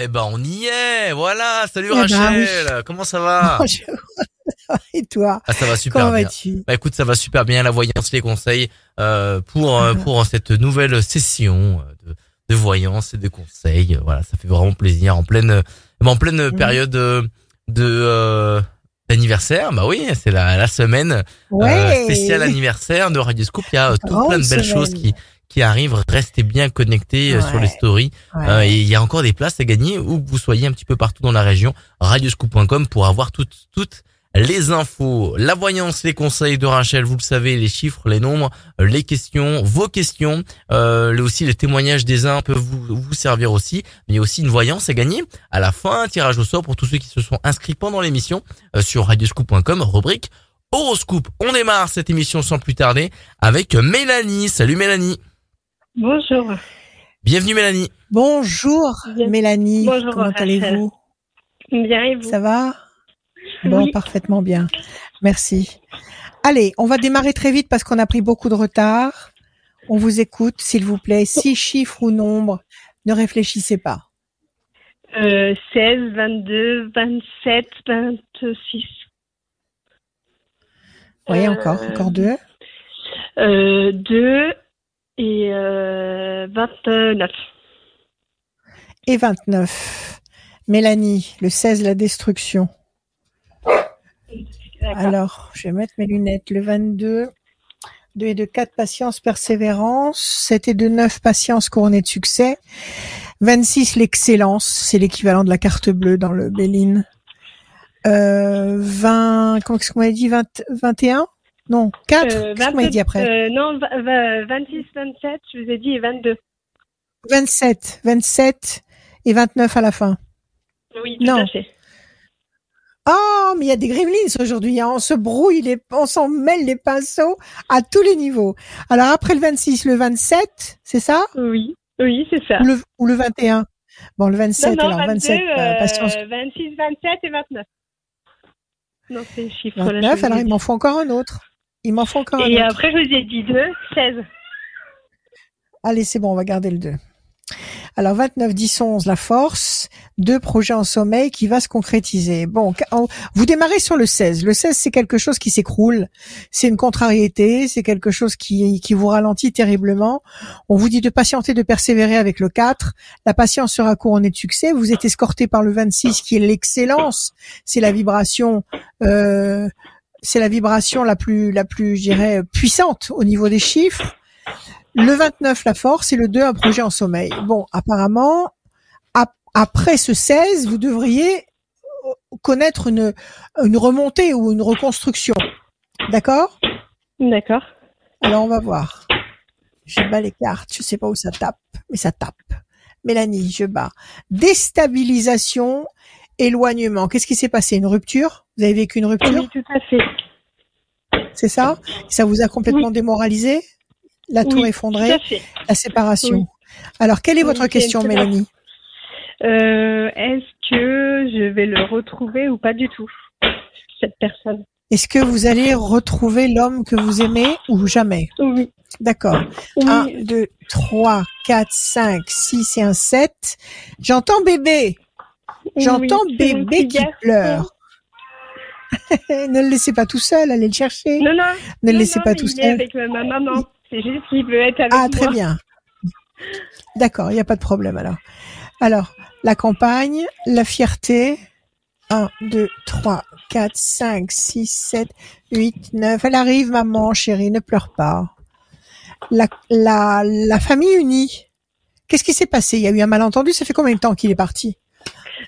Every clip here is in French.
Eh ben, on y est, voilà. Salut Eh ben, Rachel, comment ça va? Bonjour. Et toi? Ah, Ça va super Comment bien. vas-tu? Bah écoute, ça va super bien, la voyance, les conseils euh, pour euh, pour cette nouvelle session euh, de, de voyance et de conseils. Euh, Voilà, ça fait vraiment plaisir en pleine euh, en pleine période euh, de euh, d'anniversaire. Bah oui, c'est la la semaine euh, Ouais. spéciale anniversaire de Radio Scoop. Il y a euh, tout plein de belles semaine. choses qui qui arrivent. Restez bien connectés euh, sur les stories. Ouais. Euh, et il y a encore des places à gagner où que vous soyez un petit peu partout dans la région. Radioscoop.com pour avoir toutes, toutes les infos, la voyance, les conseils de Rachel, vous le savez, les chiffres, les nombres, les questions, vos questions, euh, aussi les témoignages des uns peuvent vous, vous servir aussi. Mais il y a aussi une voyance à gagner à la fin, un tirage au sort pour tous ceux qui se sont inscrits pendant l'émission euh, sur radioscoop.com, rubrique Horoscope. On démarre cette émission sans plus tarder avec Mélanie. Salut Mélanie. Bonjour. Bienvenue Mélanie. Bonjour Bien. Mélanie. Bonjour, Comment allez-vous? Bien et vous? Ça va? Bon, Oui. parfaitement bien. Merci. Allez, on va démarrer très vite parce qu'on a pris beaucoup de retard. On vous écoute, s'il vous plaît. Six chiffres ou nombres. Ne réfléchissez pas. euh, 16, 22, 27, 26. Oui, Euh, encore, encore deux. Euh, 2 et euh, 29. Et 29. Mélanie, le 16, la destruction. Alors, je vais mettre mes lunettes. Le 22, 2 et de 4, patience, persévérance. 7 et de 9, patience, couronnée de succès. 26, l'excellence. C'est l'équivalent de la carte bleue dans le Béline. Euh, 20, comment est-ce qu'on m'a dit? 20, 21? Non, 4. Euh, Qu'est-ce qu'on m'a dit après? euh, non, va- va- 26, 27, je vous ai dit, et 22. 27, 27 et 29 à la fin. Oui, tout Non. à fait. Oh, mais il y a des gremlins aujourd'hui. Hein. On se brouille, les, on s'en mêle les pinceaux à tous les niveaux. Alors après le 26, le 27, c'est ça? Oui, oui, c'est ça. ou le, ou le 21 Bon, le 27, non, non, alors 22, 27, euh, euh, patience. 26, 27 et 29. Non, c'est là, je 29, vous alors il m'en faut encore un autre. Il m'en faut encore un Et après, je vous ai dit 2, 16. Allez, c'est bon, on va garder le 2. Alors 29, 10, 11, la force. Deux projets en sommeil qui va se concrétiser. Bon, vous démarrez sur le 16. Le 16, c'est quelque chose qui s'écroule. C'est une contrariété. C'est quelque chose qui, qui vous ralentit terriblement. On vous dit de patienter, de persévérer avec le 4. La patience sera couronnée de succès. Vous êtes escorté par le 26 qui est l'excellence. C'est la vibration, euh, c'est la vibration la plus, la plus, je dirais, puissante au niveau des chiffres. Le 29, la force, et le 2, un projet en sommeil. Bon, apparemment, ap- après ce 16, vous devriez euh, connaître une, une remontée ou une reconstruction. D'accord? D'accord. Alors, on va voir. Je bats les cartes. Je sais pas où ça tape, mais ça tape. Mélanie, je bats. Déstabilisation, éloignement. Qu'est-ce qui s'est passé? Une rupture? Vous avez vécu une rupture? Oui, tout à fait. C'est ça? Ça vous a complètement démoralisé? La tour Oui, effondrée? Tout à fait. La séparation? Oui. Alors, quelle est votre question, Mélanie? Euh, Est-ce que je vais le retrouver ou pas du tout, cette personne? Est-ce que vous allez retrouver l'homme que vous aimez ou jamais? Oui. D'accord. Oui. 1, 2, 3, 4, 5, 6 et un 7. J'entends bébé. J'entends Oui, bébé qui garçon. pleure. ne le laissez pas tout seul, allez le chercher. Non, non. ne le laissez non, pas tout seul. avec ma maman. C'est juste qu'il veut être avec Ah, moi. très bien. D'accord, il n'y a pas de problème alors. Alors, la campagne, la fierté. 1, 2, 3, 4, 5, 6, 7, 8, 9. Elle arrive, maman, chérie, ne pleure pas. La, la, la famille unie. Qu'est-ce qui s'est passé? Il y a eu un malentendu? Ça fait combien de temps qu'il est parti?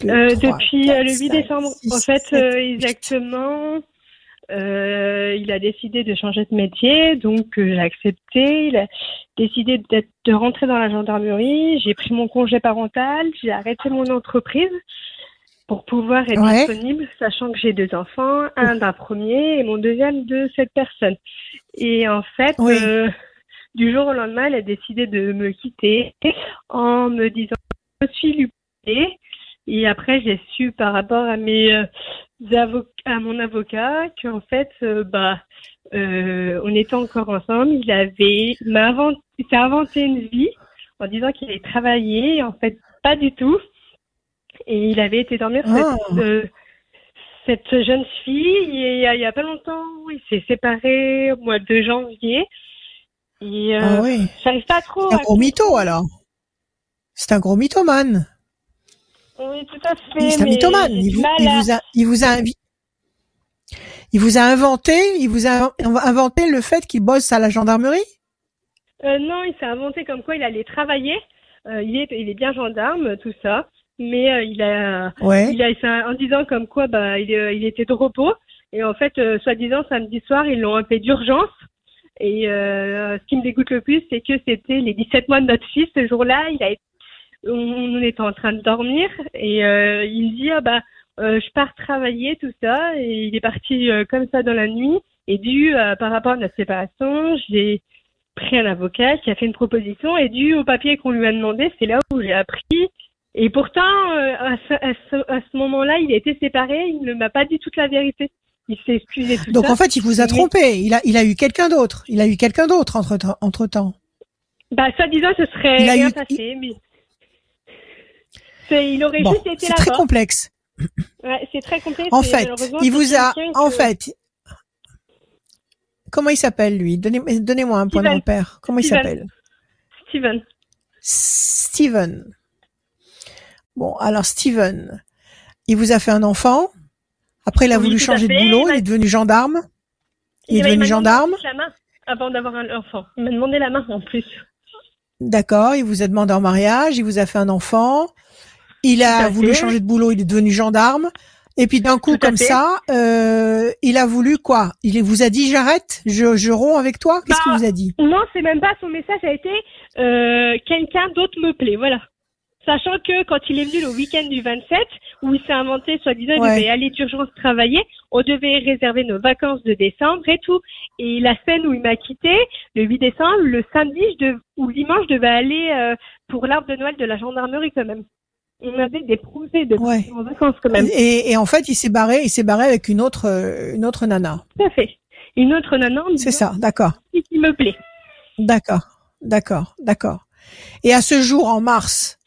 Euh, depuis euh, le 8 cinq, décembre. six, en fait, euh, exactement, euh, il a décidé de changer de métier, donc euh, j'ai accepté. Il a décidé d'être- de rentrer dans la gendarmerie. J'ai pris mon congé parental, j'ai arrêté mon entreprise pour pouvoir être Ouais. disponible, sachant que j'ai deux enfants, un d'un premier et mon deuxième de cette personne. Et en fait, Oui. euh, du jour au lendemain, elle a décidé de me quitter en me disant je suis lupée. Et après, j'ai su par rapport à mes euh, à mon avocat qu'en fait, euh, bah, euh, on était encore ensemble. Il avait m'a inventé, s'est inventé une vie en disant qu'il allait travailler. En fait, pas du tout. Et il avait été dormir Ah. cette, euh, cette jeune fille. Et il y a, il y a pas longtemps, il s'est séparé au mois de janvier. Et Ah oui. j'arrive pas trop C'est un à gros mytho alors. C'est un gros mythomane. Oui, tout à fait. C'est un mythomane. Il vous, il a, il vous a invi- il vous a inventé, il vous a inventé le fait qu'il bosse à la gendarmerie? Euh, non, il s'est inventé comme quoi il allait travailler. Euh, il est, il est bien gendarme, tout ça. Mais euh, il a, Ouais. il a, en disant comme quoi, bah, il, il était de repos. Et en fait, soi-disant, samedi soir, ils l'ont appelé d'urgence. Et ce qui me dégoûte le plus, c'est que c'était les 17 mois de notre fils. Ce jour-là, il a été, on, était en train de dormir et euh, il me dit, ah bah, euh, je pars travailler, tout ça. Et il est parti euh, comme ça dans la nuit. Et dû par rapport à notre séparation, j'ai pris un avocat qui a fait une proposition et dû au papier qu'on lui a demandé, c'est là où j'ai appris. Et pourtant, à ce, à ce- à ce moment-là, il a été séparé, il ne m'a pas dit toute la vérité. Il s'est excusé tout Donc ça. en fait, il vous a trompé. Il a, il a eu quelqu'un d'autre. Il a eu quelqu'un d'autre entre, entre temps. Bah, soi-disant, ce serait Il a rien eu- passé, mais il aurait Bon, juste été c'est très complexe. Ouais, c'est très complexe. En fait, il vous a, en que- fait, comment il s'appelle lui? Donnez, donnez-moi un point de Steven. repère. Comment il s'appelle? Steven. Steven. Bon, alors Steven, il vous a fait un enfant. Après, il a Oui, voulu changer de boulot. Il est devenu gendarme. Il est devenu m'a demandé gendarme. La main avant d'avoir un enfant. Il m'a demandé la main en plus. D'accord. Il vous a demandé en mariage. Il vous a fait un enfant. Il a voulu fait. changer de boulot. Il est devenu gendarme. Et puis d'un coup, comme fait. ça, euh, il a voulu quoi? Il vous a dit j'arrête, je, je romps avec toi? Qu'est-ce Bah, qu'il vous a dit? Non, c'est même pas son message a été euh, quelqu'un d'autre me plaît, voilà. Sachant que quand il est venu le week-end du 27, où il s'est inventé, soi-disant, il Ouais. devait aller d'urgence travailler, on devait réserver nos vacances de décembre et tout. Et la semaine où il m'a quitté, le 8 décembre, le samedi je dev- ou le dimanche, je devais aller euh, pour l'arbre de Noël de la gendarmerie quand même. On avait des projets de Ouais. en vacances quand même. et, et en fait, il s'est barré. Il s'est barré avec une autre, euh, une autre nana. Tout à fait. Une autre nana C'est ça. D'accord. qui me plaît. D'accord, d'accord, d'accord. Et à ce jour, en mars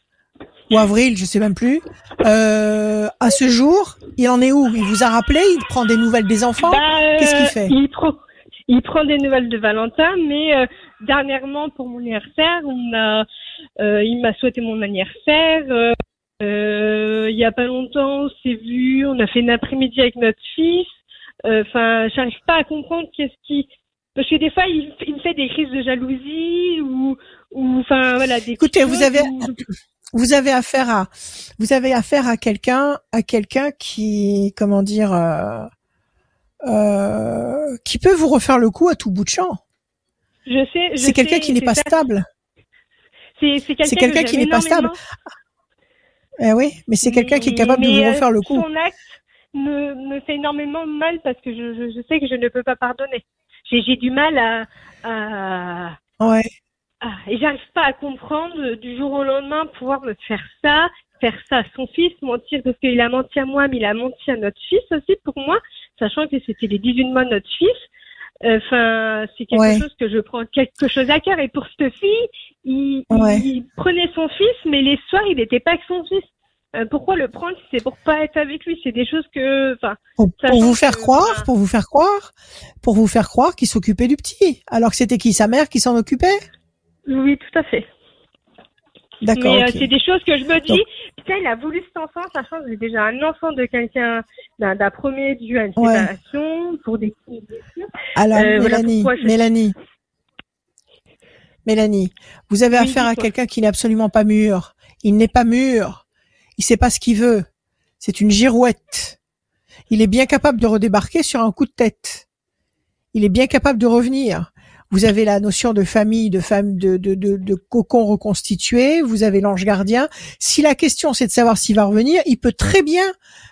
ou avril, je sais même plus, euh, à ce jour, il en est où? Il vous a rappelé? Il prend des nouvelles des enfants? Bah, euh, Qu'est-ce qu'il fait? il prend, il prend des nouvelles de Valentin, mais euh, dernièrement pour mon anniversaire, on a, euh, il m'a souhaité mon anniversaire. Euh, il y a pas longtemps, on s'est vu, on a fait une après-midi avec notre fils. Euh, Enfin, j'arrive pas à comprendre qu'est-ce qui, parce que des fois il, il me fait des crises de jalousie ou, ou enfin voilà des. Écoutez, vous avez- Vous avez affaire à, vous avez affaire à quelqu'un, à quelqu'un qui, comment dire, euh, euh, qui peut vous refaire le coup à tout bout de champ. Je sais. je C'est quelqu'un qui n'est pas stable. C'est quelqu'un, qui n'est pas stable. Eh oui, mais c'est quelqu'un qui est capable de vous euh, refaire le coup. Son acte me, me fait énormément mal parce que je, sais que je ne peux pas pardonner. J'ai du mal à, à, Ouais. et j'arrive pas à comprendre euh, du jour au lendemain pouvoir me faire ça, faire ça à son fils, mentir parce qu'il a menti à moi, mais il a menti à notre fils aussi pour moi, sachant que c'était les 18 mois de notre fils. Enfin, c'est quelque Ouais. chose que je prends quelque chose à cœur. Et pour cette fille, il, Ouais. il prenait son fils, mais les soirs, il n'était pas avec son fils. Euh, pourquoi le prendre si c'est pour pas être avec lui? C'est des choses que, enfin, Pour, vous faire que, croire, pour vous faire croire, pour vous faire croire qu'il s'occupait du petit, alors que c'était qui sa mère qui s'en occupait? Oui, tout à fait. D'accord. Mais euh, c'est des choses que je me dis. Donc- Putain, il a voulu cet enfant, sachant que j'ai déjà un enfant de quelqu'un d'un premier dû à une Ouais. séparation pour des Alors euh, Mélanie, je- Mélanie, Mélanie, vous avez Oui, affaire à quelqu'un qui n'est absolument pas mûr. Il n'est pas mûr. Il sait pas ce qu'il veut. C'est une girouette. Il est bien capable de redébarquer sur un coup de tête. Il est bien capable de revenir. Vous avez la notion de famille, de femme, de, de, de, de cocon reconstitué. Vous avez l'ange gardien. Si la question c'est de savoir s'il va revenir, il peut très bien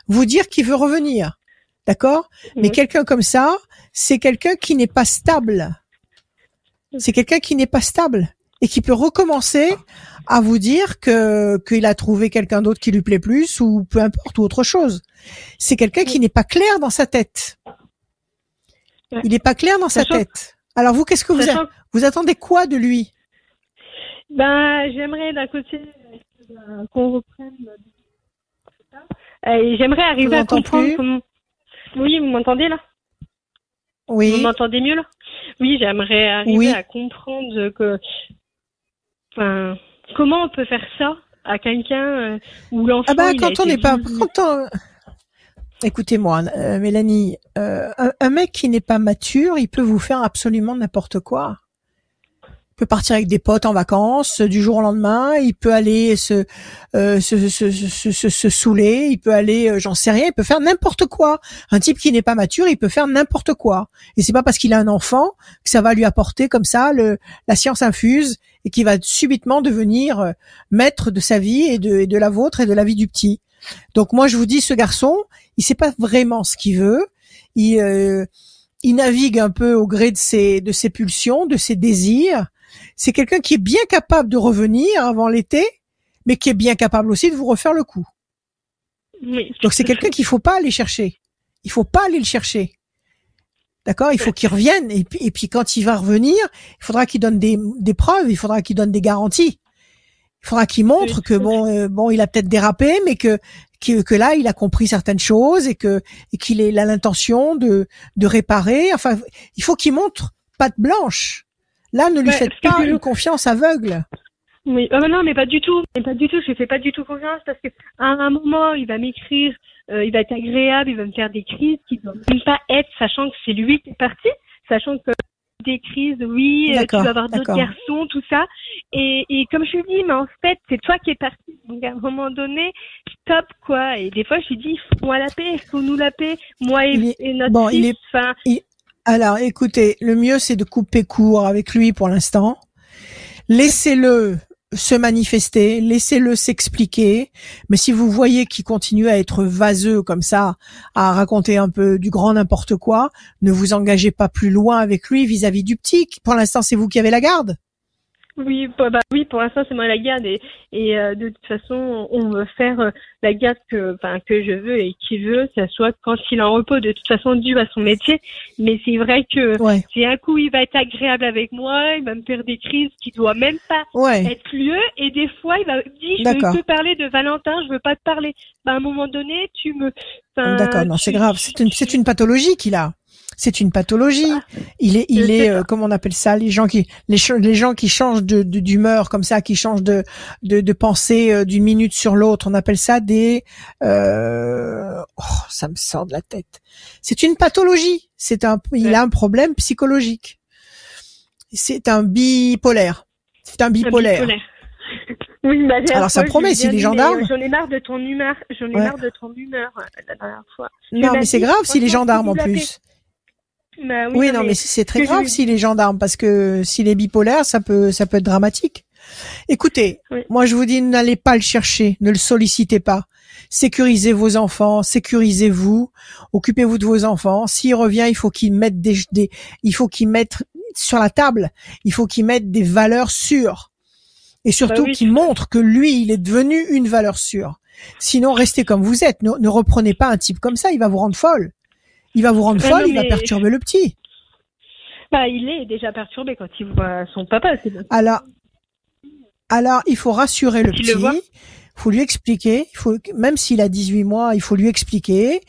vous dire qu'il veut revenir. D'accord? Mais quelqu'un comme ça, c'est quelqu'un qui n'est pas stable. C'est quelqu'un qui n'est pas stable et qui peut recommencer à vous dire que qu'il a trouvé quelqu'un d'autre qui lui plaît plus ou peu importe ou autre chose. C'est quelqu'un qui n'est pas clair dans sa tête. Il n'est pas clair dans sa tête. Alors vous, qu'est-ce que vous, a- vous attendez quoi de lui? Ben, j'aimerais d'un côté euh, qu'on reprenne Et j'aimerais arriver à comprendre plus? comment. Oui, vous m'entendez là? Vous Oui. m'entendez mieux là? Oui, j'aimerais arriver Oui. à comprendre que. Enfin, comment on peut faire ça à quelqu'un euh, où l'enfant. Ah bah il a quand on n'est pas quand on Écoutez-moi, euh, Mélanie, euh, un, mec qui n'est pas mature, il peut vous faire absolument n'importe quoi. Il peut partir avec des potes en vacances du jour au lendemain. Il peut aller se euh, se, se, se, se, saouler. Il peut aller, euh, j'en sais rien. Il peut faire n'importe quoi. Un type qui n'est pas mature, il peut faire n'importe quoi. Et c'est pas parce qu'il a un enfant que ça va lui apporter comme ça le la science infuse et qui va subitement devenir maître de sa vie et de, et de la vôtre et de la vie du petit. Donc moi je vous dis, ce garçon, il sait pas vraiment ce qu'il veut. Il, euh, il navigue un peu au gré de ses, de ses pulsions, de ses désirs. C'est quelqu'un qui est bien capable de revenir avant l'été, mais qui est bien capable aussi de vous refaire le coup. Oui. Donc c'est quelqu'un qu'il faut pas aller chercher. Il faut pas aller le chercher. D'accord? Il faut qu'il revienne et puis, et puis quand il va revenir, il faudra qu'il donne des, des preuves, il faudra qu'il donne des garanties. Il faudra qu'il montre que bon, euh, bon, il a peut-être dérapé, mais que, que que là, il a compris certaines choses et que et qu'il a l'intention de de réparer. Enfin, il faut qu'il montre patte blanche. Là, ne lui Ouais, faites pas une confiance aveugle. Oui, bah non, mais pas du tout, mais pas du tout. Je lui fais pas du tout confiance parce que à un moment, il va m'écrire, euh, il va être agréable, il va me faire des crises qui doivent même pas être, sachant que c'est lui qui est parti, sachant que des crises, oui, euh, tu vas avoir d'autres garçons, tout ça. Et, et comme je lui dis, mais en fait, c'est toi qui es parti. Donc à un moment donné, stop quoi. Et des fois, je lui dis, faut-moi la paix, faut-nous la paix, moi et, Il est- et notre bon, fils. il est- Enfin, Alors, écoutez, le mieux c'est de couper court avec lui pour l'instant. Laissez-le se manifester, laissez-le s'expliquer. Mais si vous voyez qu'il continue à être vaseux comme ça, à raconter un peu du grand n'importe quoi, ne vous engagez pas plus loin avec lui vis-à-vis du petit. Pour l'instant, c'est vous qui avez la garde. Oui, bah, bah oui, pour l'instant c'est moi la garde et, et euh, de toute façon on veut faire euh, la garde que, que je veux et qui veut, ça soit quand il est en repos, de toute façon dû à son métier. Mais c'est vrai que Ouais, si un coup il va être agréable avec moi, il va me faire des crises qui doivent même pas ouais. être lieu et des fois il va me dire je veux te parler de Valentin, je veux pas te parler. Bah à un moment donné tu me, D'accord, non, c'est grave. C'est une, c'est une pathologie qu'il a. C'est une pathologie. Il est, il est, euh, comment on appelle ça, les gens qui, les, gens qui changent de d'humeur comme ça, qui changent de de, de pensée euh, d'une minute sur l'autre. On appelle ça des, euh, oh, ça me sort de la tête. C'est une pathologie. C'est un, il Ouais. a un problème psychologique. C'est un bipolaire. C'est un un bipolaire. Oui, bah, Alors, ça fois, promet, si les dit, gendarmes- euh, J'en ai marre de ton humeur, j'en ai Ouais. marre de ton humeur euh, la dernière fois. Non, mais c'est grave si les gendarmes en plus. Bah Oui, non, non, mais, c'est très grave s'il est gendarme parce que s'il est bipolaire, ça peut, ça peut être dramatique. Écoutez, Oui. moi je vous dis, n'allez pas le chercher, ne le sollicitez pas. Sécurisez vos enfants, sécurisez-vous, occupez-vous de vos enfants. S'il revient, il faut qu'il mette des, des, il faut qu'il mette sur la table, il faut qu'il mette des valeurs sûres et surtout Bah oui. qu'il montre que lui, il est devenu une valeur sûre. Sinon, restez comme vous êtes. Ne, ne reprenez pas un type comme ça, il va vous rendre folle. Il va vous rendre Ah folle, il va perturber le petit. Bah, il est déjà perturbé quand il voit son papa. Alors, alors, il faut rassurer le petit. le faut lui expliquer. Il faut, même s'il a 18 mois, il faut lui expliquer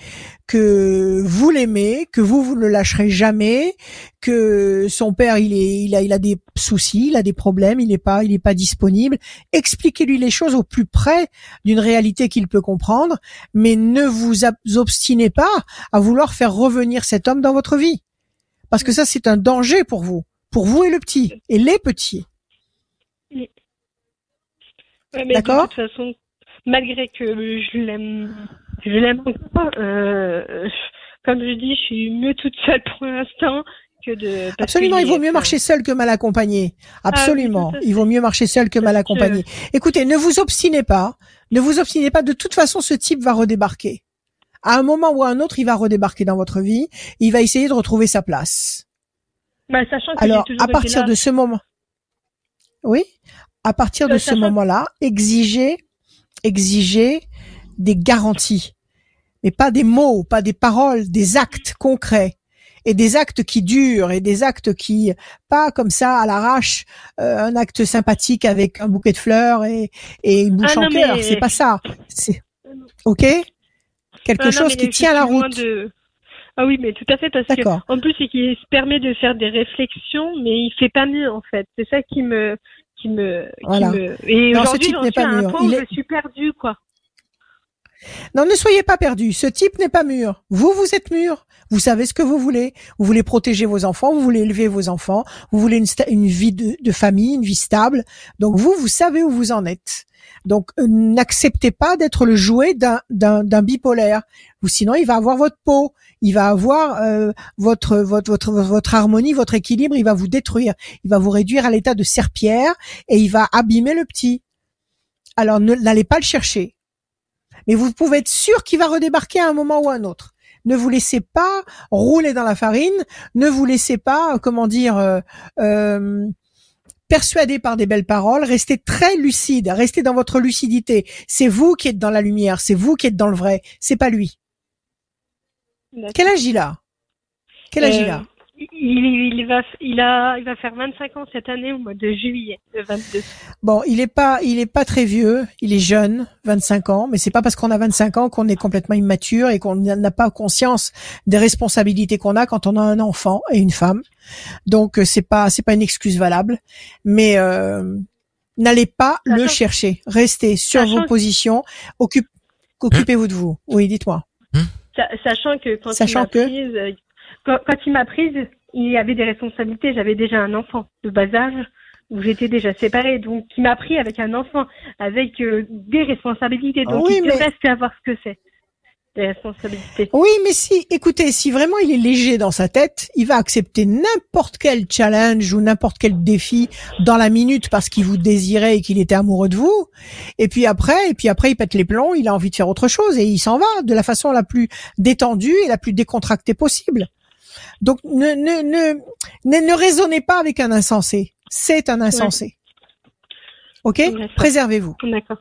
que vous l'aimez, que vous vous ne le lâcherez jamais, que son père il est, il a, il a des soucis, il a des problèmes, il n'est pas, il est pas disponible. Expliquez-lui les choses au plus près d'une réalité qu'il peut comprendre, mais ne vous obstinez pas à vouloir faire revenir cet homme dans votre vie, parce que ça c'est un danger pour vous, pour vous et le petit et les petits. Ouais, D'accord. De toute façon, malgré que je l'aime, je l'aime encore, euh, comme je dis, je suis mieux toute seule pour l'instant que de. Absolument, il vaut mieux marcher seul que mal accompagné. Absolument, à fait. il vaut mieux marcher seul que mal accompagné. Écoutez, ne vous obstinez pas, ne vous obstinez pas. De toute façon, ce type va redébarquer. À un moment ou à un autre, il va redébarquer dans votre vie. Il va essayer de retrouver sa place. Bah, sachant que Alors, à partir là. de ce moment, oui, à partir de Euh, ce moment-là, exigez, exigez des garanties, mais pas des mots, pas des paroles, des actes concrets et des actes qui durent et des actes qui, pas comme ça à l'arrache, euh, un acte sympathique avec un bouquet de fleurs et, et une bouche Ah en cœur. mais- C'est pas ça. C'est ok? quelque Ah chose qui tient la route. de- Ah oui, mais tout à fait, parce que D'accord. en plus, c'est qu'il se permet de faire des réflexions, mais il fait pas mieux en fait. C'est ça qui me, qui me, qui Voilà. me. Et aujourd'hui, j'en suis pas à un mûr. point Il où est- je suis perdue, quoi. Non, ne soyez pas perdus. Ce type n'est pas mûr. Vous, vous êtes mûr. Vous savez ce que vous voulez. Vous voulez protéger vos enfants. Vous voulez élever vos enfants. Vous voulez une, vie de, de famille, une vie stable. Donc vous, vous savez où vous en êtes. Donc euh, n'acceptez pas d'être le jouet d'un, bipolaire. Ou sinon, il va avoir votre peau. Il va avoir euh, votre, votre votre votre harmonie, votre équilibre. Il va vous détruire. Il va vous réduire à l'état de serpillère et il va abîmer le petit. Alors n'allez pas le chercher mais vous pouvez être sûr qu'il va redébarquer à un moment ou à un autre. Ne vous laissez pas rouler dans la farine, ne vous laissez pas, euh, comment dire, persuader par des belles paroles, restez très lucide, restez dans votre lucidité. C'est vous qui êtes dans la lumière, c'est vous qui êtes dans le vrai, c'est pas lui. Quel âge il a? Quel âge il a? Euh, il, il va, il a, il va faire 25 ans cette année au mois de juillet, le 22. Bon, il est pas, il est pas très vieux, il est jeune, 25 ans, mais c'est pas parce qu'on a 25 ans qu'on est complètement immature et qu'on n'a pas conscience des responsabilités qu'on a quand on a un enfant et une femme. Donc euh, c'est pas, c'est pas une excuse valable, mais euh, n'allez pas le chercher. Restez sur vos positions, occupe- occupez-vous de vous. Oui, dites-moi. Sa- Sachant que quand Sachant il m'a que- prise, euh, quand, quand il m'a prise, il y avait des responsabilités. J'avais déjà un enfant de bas âge où j'étais déjà séparée. Donc, il m'a pris avec un enfant, avec euh, des responsabilités. Donc, Oui, il mais- devrait savoir ce que c'est, des responsabilités. Oui, mais si, écoutez, si vraiment il est léger dans sa tête, il va accepter n'importe quel challenge ou n'importe quel défi dans la minute parce qu'il vous désirait et qu'il était amoureux de vous. Et puis après, et puis après, il pète les plombs, il a envie de faire autre chose et il s'en va de la façon la plus détendue et la plus décontractée possible. Donc, ne, ne, ne, ne, ne raisonnez pas avec un insensé. C'est un insensé. Ok? Préservez-vous. D'accord.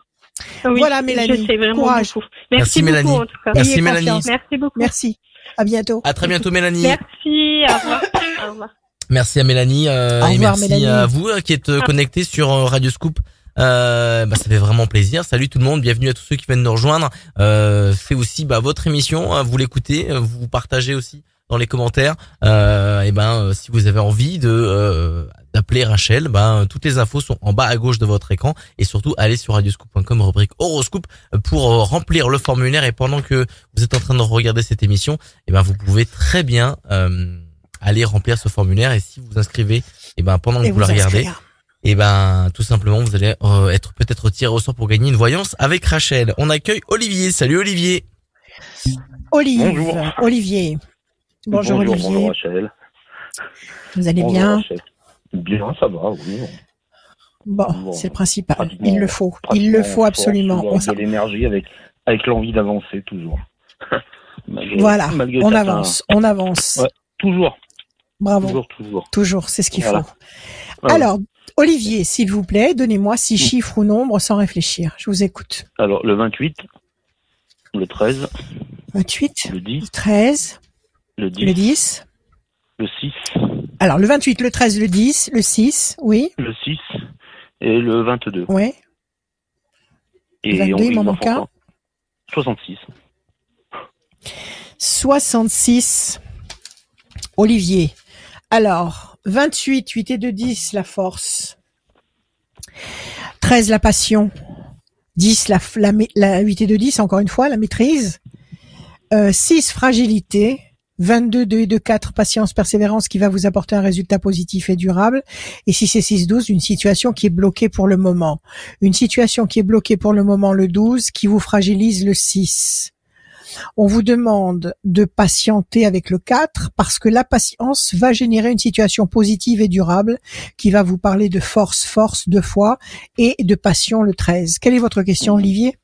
Ah oui, Voilà, Mélanie. Je sais vraiment Courage. beaucoup. Merci, Merci, beaucoup, Mélanie. en tout cas. Merci, Ayez Mélanie. confiance. Merci beaucoup. Merci. À bientôt. À très bientôt Mélanie. Merci. Au revoir. Au revoir. Merci à Mélanie euh, Au et revoir, merci Mélanie. à vous euh, qui êtes euh, connectés sur euh, Radio Scoop. Euh, bah, ça fait vraiment plaisir. Salut tout le monde, bienvenue à tous ceux qui viennent nous rejoindre. Euh, c'est aussi bah, votre émission, vous l'écoutez, vous partagez aussi dans les commentaires. Euh, et ben euh, si vous avez envie de euh, d'appeler Rachel, ben toutes les infos sont en bas à gauche de votre écran et surtout allez sur radioscoop.com rubrique horoscope pour euh, remplir le formulaire et pendant que vous êtes en train de regarder cette émission, et ben vous pouvez très bien euh, aller remplir ce formulaire et si vous inscrivez, et ben pendant que Et vous, la regardez, inscrire. et ben tout simplement vous allez euh, être peut-être tiré au sort pour gagner une voyance avec Rachel. On accueille Olivier. Salut Olivier. Olive, Bonjour. Olivier. Bonjour, Olivier. Bonjour Rachel. Vous allez Bonjour, bien Rachel. Bien, ça va, oui. Bon, Bon, c'est le principal. Il le faut. Il le faut en absolument. On de l'énergie, avec, avec l'envie d'avancer, toujours. Malgré- Voilà, malgré on certains- avance, on avance. Ouais. Toujours, Bravo, toujours, toujours. toujours, c'est ce qu'il Voilà. faut. Ah, Alors, Olivier, s'il vous plaît, donnez-moi six chiffres ou nombres sans réfléchir. Je vous écoute. Alors, le 28, le 13, 28, le 10, le 13, le 10, le 10. le 6, Alors, le 28, le 13, le 10, le 6, oui, le 6 et le 22. ouais. Et 22, on il m'en manque un. enfant- 66. 66. Olivier. Alors, 28, 8 et 2, 10, la force. 13, la passion. 10, la, la, la 8 et 2, 10, encore une fois, la maîtrise. Euh, 6, fragilité. 22, 2 et 2, 4, patience, persévérance qui va vous apporter un résultat positif et durable. Et 6 et 6, 12, une situation qui est bloquée pour le moment. Une situation qui est bloquée pour le moment, le 12, qui vous fragilise le 6. On vous demande de patienter avec le 4 parce que la patience va générer une situation positive et durable qui va vous parler de force, force, de foi et de passion le 13. Quelle est votre question, Olivier?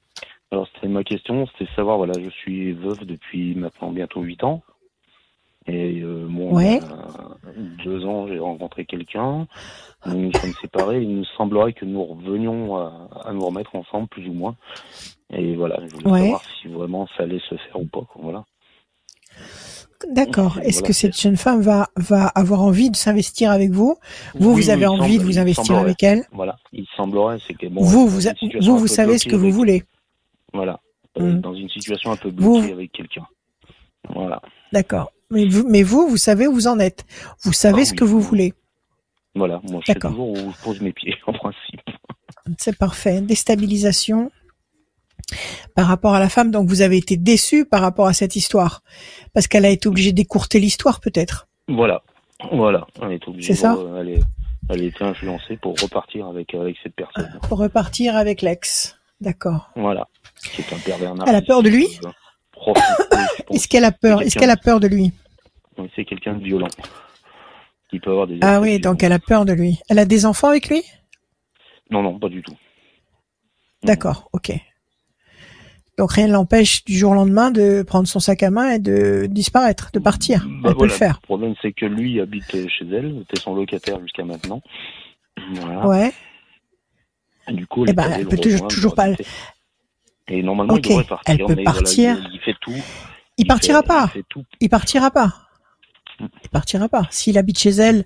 Alors, c'était ma question, de savoir, voilà, je suis veuve depuis maintenant bientôt 8 ans. Et euh, bon, Ouais. deux ans, j'ai rencontré quelqu'un. Nous nous sommes séparés. Il nous semblerait que nous revenions à, à nous remettre ensemble, plus ou moins. Et voilà, je voulais Ouais. savoir si vraiment ça allait se faire ou pas. Voilà. D'accord. Voilà, Est-ce que cette jeune femme va, va avoir envie de s'investir avec vous Vous, Oui, vous avez envie semble- de vous investir avec elle Voilà, il semblerait, c'est que bon. Vous, vous, vous, vous savez ce que vous voulez. Voilà, euh, Mm. dans une situation un peu Vous- bloquée avec quelqu'un. Voilà. D'accord. Mais vous, mais vous, vous savez où vous en êtes. Vous savez Ah ce oui. que vous voulez. Voilà. Moi, je sais toujours où je pose mes pieds, en principe. C'est parfait. Déstabilisation par rapport à la femme. Donc vous avez été déçu par rapport à cette histoire. Parce qu'elle a été obligée d'écourter l'histoire peut-être. Voilà. Voilà. Elle est obligée. C'est ça de- Elle est, elle a été influencée pour repartir avec, avec cette personne. Pour repartir avec l'ex. D'accord. Voilà. C'est un pervers Elle a peur de lui Est-ce qu'elle a peur Est-ce qu'elle a peur de lui C'est quelqu'un de violent. Qui peut avoir des. Ah oui, donc elle a peur de lui. Elle a des enfants avec lui? Non, non, pas du tout. D'accord, ok. Donc rien ne l'empêche du jour au lendemain de prendre son sac à main et de disparaître, de partir. Bah, elle peut le faire. Le problème, c'est que lui habite chez elle, c'était son locataire jusqu'à maintenant. Voilà. Ouais. Et Du coup, Eh elle ben, est allée elle le peut toujours- toujours pas-. Et normalement, Ok, il devrait partir. elle peut mais voilà, partir. il, il fait tout. Il partira fait- pas. Il fait tout. Il partira pas. Il partira pas. S'il habite chez elle,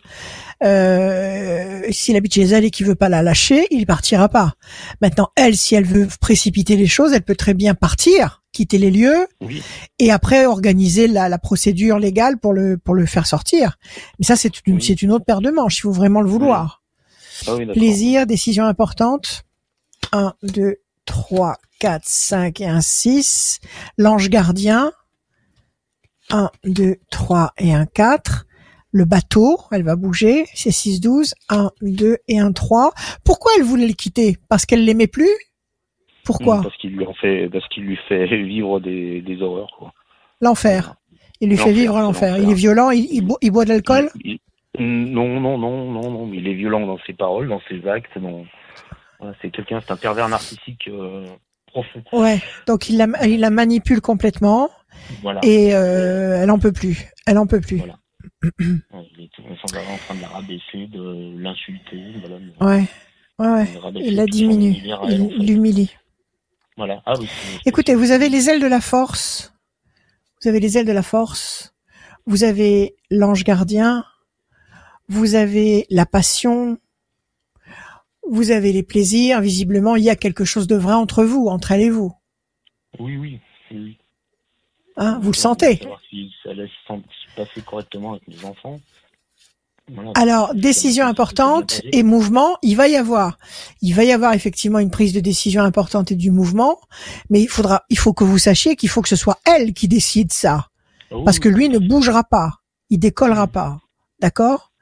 euh, s'il habite chez elle et qu'il veut pas la lâcher, il partira pas. Maintenant, elle, si elle veut précipiter les choses, elle peut très bien partir, quitter les lieux Oui. et après organiser la, la procédure légale pour le pour le faire sortir. Mais ça, c'est une Oui. c'est une autre paire de manches. Il faut vraiment le vouloir. Ah oui. Plaisir, décision importante. 1, 2, 3, 4, 5 et un 6. L'ange gardien. 1, 2, 3 et un 4. Le bateau, elle va bouger. C'est 6, 12. 1, 2 et un 3. Pourquoi elle voulait le quitter? Parce qu'elle l'aimait plus? Pourquoi? Mm, Parce qu'il lui en fait, parce qu'il lui fait vivre des, des horreurs, quoi. L'enfer. Il lui fait vivre l'enfer. l'enfer. Il est violent, il, il bo- il boit de l'alcool? Il- Non, non, non, non, non, mais il est violent dans ses paroles, dans ses actes, dans... C'est quelqu'un, c'est un pervers narcissique euh, profond. Ouais. Donc il la, il la manipule complètement Voilà. et euh, elle en peut plus. Elle en peut plus. Voilà. Il est tout arrêt en train de la rabaisser, de l'insulter. Voilà, Ouais. Ouais, Il la diminue. Il l'humilie. Voilà. Ah oui. Écoutez, vous avez les ailes de la force. Vous avez les ailes de la force. Vous avez l'ange gardien. Vous avez la passion. Vous avez les plaisirs. Visiblement, il y a quelque chose de vrai entre vous, entre elle et vous. Oui, oui. oui. Hein, vous le sentez. veux savoir Si ça laisse se passer correctement avec mes enfants. Voilà. Alors, décision importante et mouvement, il va y avoir. Il va y avoir effectivement une prise de décision importante et du mouvement, mais il faudra, il faut que vous sachiez qu'il faut que ce soit elle qui décide ça. Oh, Parce que lui ne bougera pas. Il décollera pas. D'accord?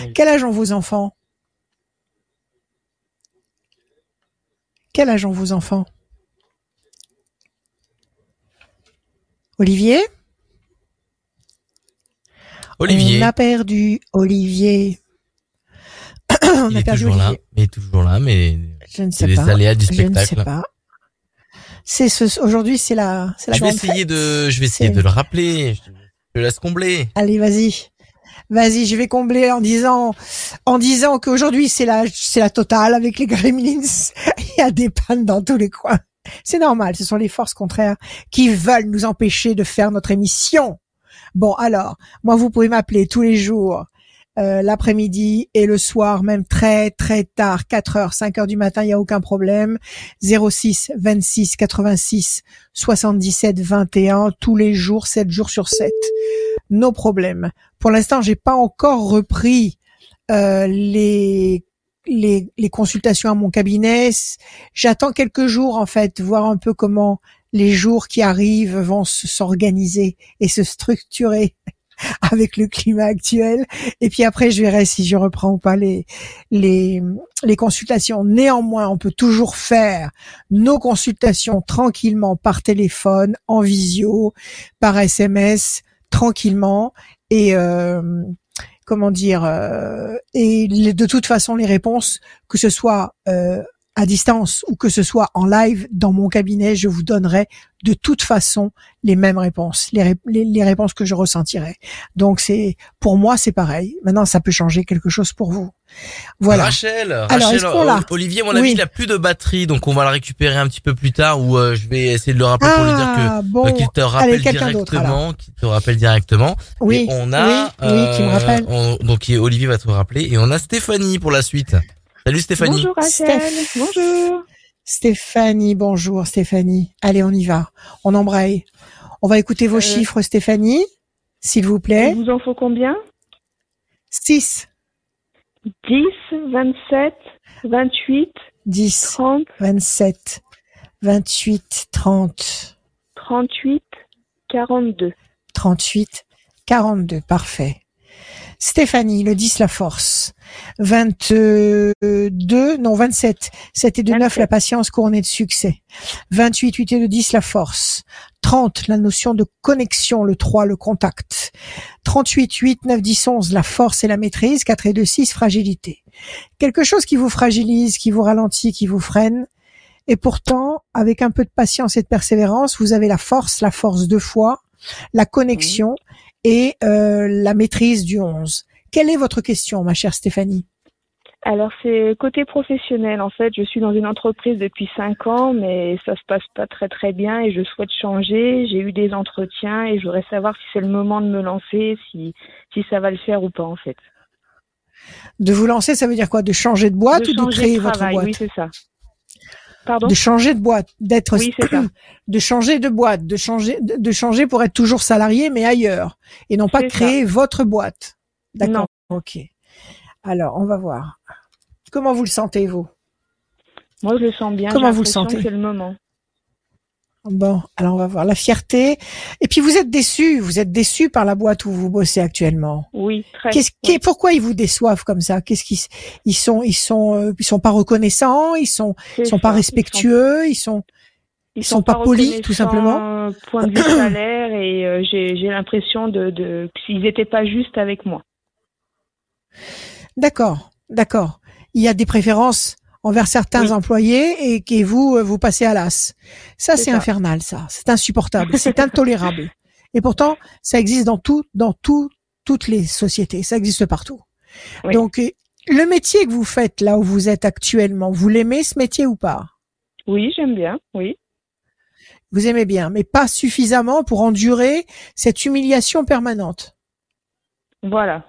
Oui. Quel âge ont vos enfants? Quel âge ont vos enfants? Olivier? Olivier, On a perdu Olivier. On il a est perdu toujours là, Olivier. il est toujours là, mais Je ne c'est sais les pas. aléas du Je ne sais spectacle. pas. C'est ce, aujourd'hui, c'est la, c'est la Je vais essayer fête. de, je vais essayer de le rappeler. Je je laisse combler. Allez, vas-y. Vas-y, je vais combler en disant, en disant qu'aujourd'hui c'est la, c'est la totale avec les Gremlins. Il y a des pannes dans tous les coins. C'est normal. Ce sont les forces contraires qui veulent nous empêcher de faire notre émission. Bon, alors, moi, vous pouvez m'appeler tous les jours, euh, l'après-midi et le soir, même très, très tard, 4 heures, 5 heures du matin, il n'y a aucun problème. 06 26 86 77 21, tous les jours, 7 jours sur 7. Nos problèmes. Pour l'instant, j'ai pas encore repris euh, les, les les consultations à mon cabinet. J'attends quelques jours en fait, voir un peu comment les jours qui arrivent vont se- s'organiser et se structurer avec le climat actuel. Et puis après, je verrai si je reprends ou pas les les les consultations. Néanmoins, on peut toujours faire nos consultations tranquillement par téléphone, en visio, par SMS, tranquillement et euh, comment dire euh, et de toute façon les réponses que ce soit euh, à distance ou que ce soit en live dans mon cabinet, je vous donnerai de toute façon les mêmes réponses, les, ré- les, les réponses que je ressentirai. Donc c'est pour moi c'est pareil. Maintenant ça peut changer quelque chose pour vous. Voilà. Rachel, Alors, Rachel, euh, Olivier, à mon avis, Oui. il a plus de batterie, donc on va la récupérer un petit peu plus tard ou euh, je vais essayer de le rappeler pour lui dire que Ah bon, euh, qu'il te rappelle directement, qu'il te rappelle directement. oui, et on a, oui, oui, qui me euh, rappelle. on- donc Olivier va te rappeler et on a Stéphanie pour la suite. Salut Stéphanie. Bonjour Rachel. Bonjour. Stéphanie, bonjour Stéphanie. Allez, on y va. On embraye. On va écouter vos Euh. chiffres, Stéphanie, s'il vous Il plaît. vous en faut combien? 6, 10, 27, 28, 10, 30, 27, 28, 30, 38, 42. 38, 42. Parfait. Stéphanie, le 10, la force. 22, non, 27. 7 et 2, 9, 27. la patience couronnée de succès. 28, 8 et 2, 10, la force. 30, la notion de connexion, le 3, le contact. 38, 8, 9, 10, 11, la force et la maîtrise. 4 et 2, 6, fragilité. Quelque chose qui vous fragilise, qui vous ralentit, qui vous freine. Et pourtant, avec un peu de patience et de persévérance, vous avez la force, la force de foi, la connexion et euh, la maîtrise du 11. Quelle est votre question, ma chère Stéphanie? Alors c'est côté professionnel en fait. Je suis dans une entreprise depuis cinq ans, mais ça se passe pas très très bien et je souhaite changer. J'ai eu des entretiens et je voudrais savoir si c'est le moment de me lancer, si si ça va le faire ou pas en fait. De vous lancer, ça veut dire quoi? De changer de boîte de ou de créer de votre boîte oui c'est ça. Pardon De changer de boîte, d'être, Oui de changer de boîte, de changer, de, de changer pour être toujours salarié mais ailleurs et non pas créer votre boîte. D'accord. Ok. Alors, on va voir. Comment vous le sentez vous? Moi je le sens bien. Comment vous le sentez? C'est le moment. Bon, alors on va voir la fierté. Et puis vous êtes déçu, vous êtes déçu par la boîte où vous bossez actuellement. Oui très. Qu'est-ce pourquoi ils vous déçoivent comme ça? Qu'est-ce qu'ils ils sont ils sont euh, ils sont pas reconnaissants, ils sont ils sont pas respectueux, ils sont Ils sont pas polis, tout simplement? reconnaissants, euh, Point de vue salaire et euh, j'ai j'ai l'impression de de qu'ils étaient pas justes avec moi. D'accord, d'accord. Il y a des préférences envers certains Oui. employés et que vous euh, vous passez à l'as. Ça C'est infernal ça, c'est insupportable, c'est intolérable. Et pourtant, ça existe dans tout dans tout toutes les sociétés, ça existe partout. Oui. Donc euh, le métier que vous faites là où vous êtes actuellement, vous l'aimez ce métier ou pas? Oui, j'aime bien. Oui. Vous aimez bien, mais pas suffisamment pour endurer cette humiliation permanente. Voilà.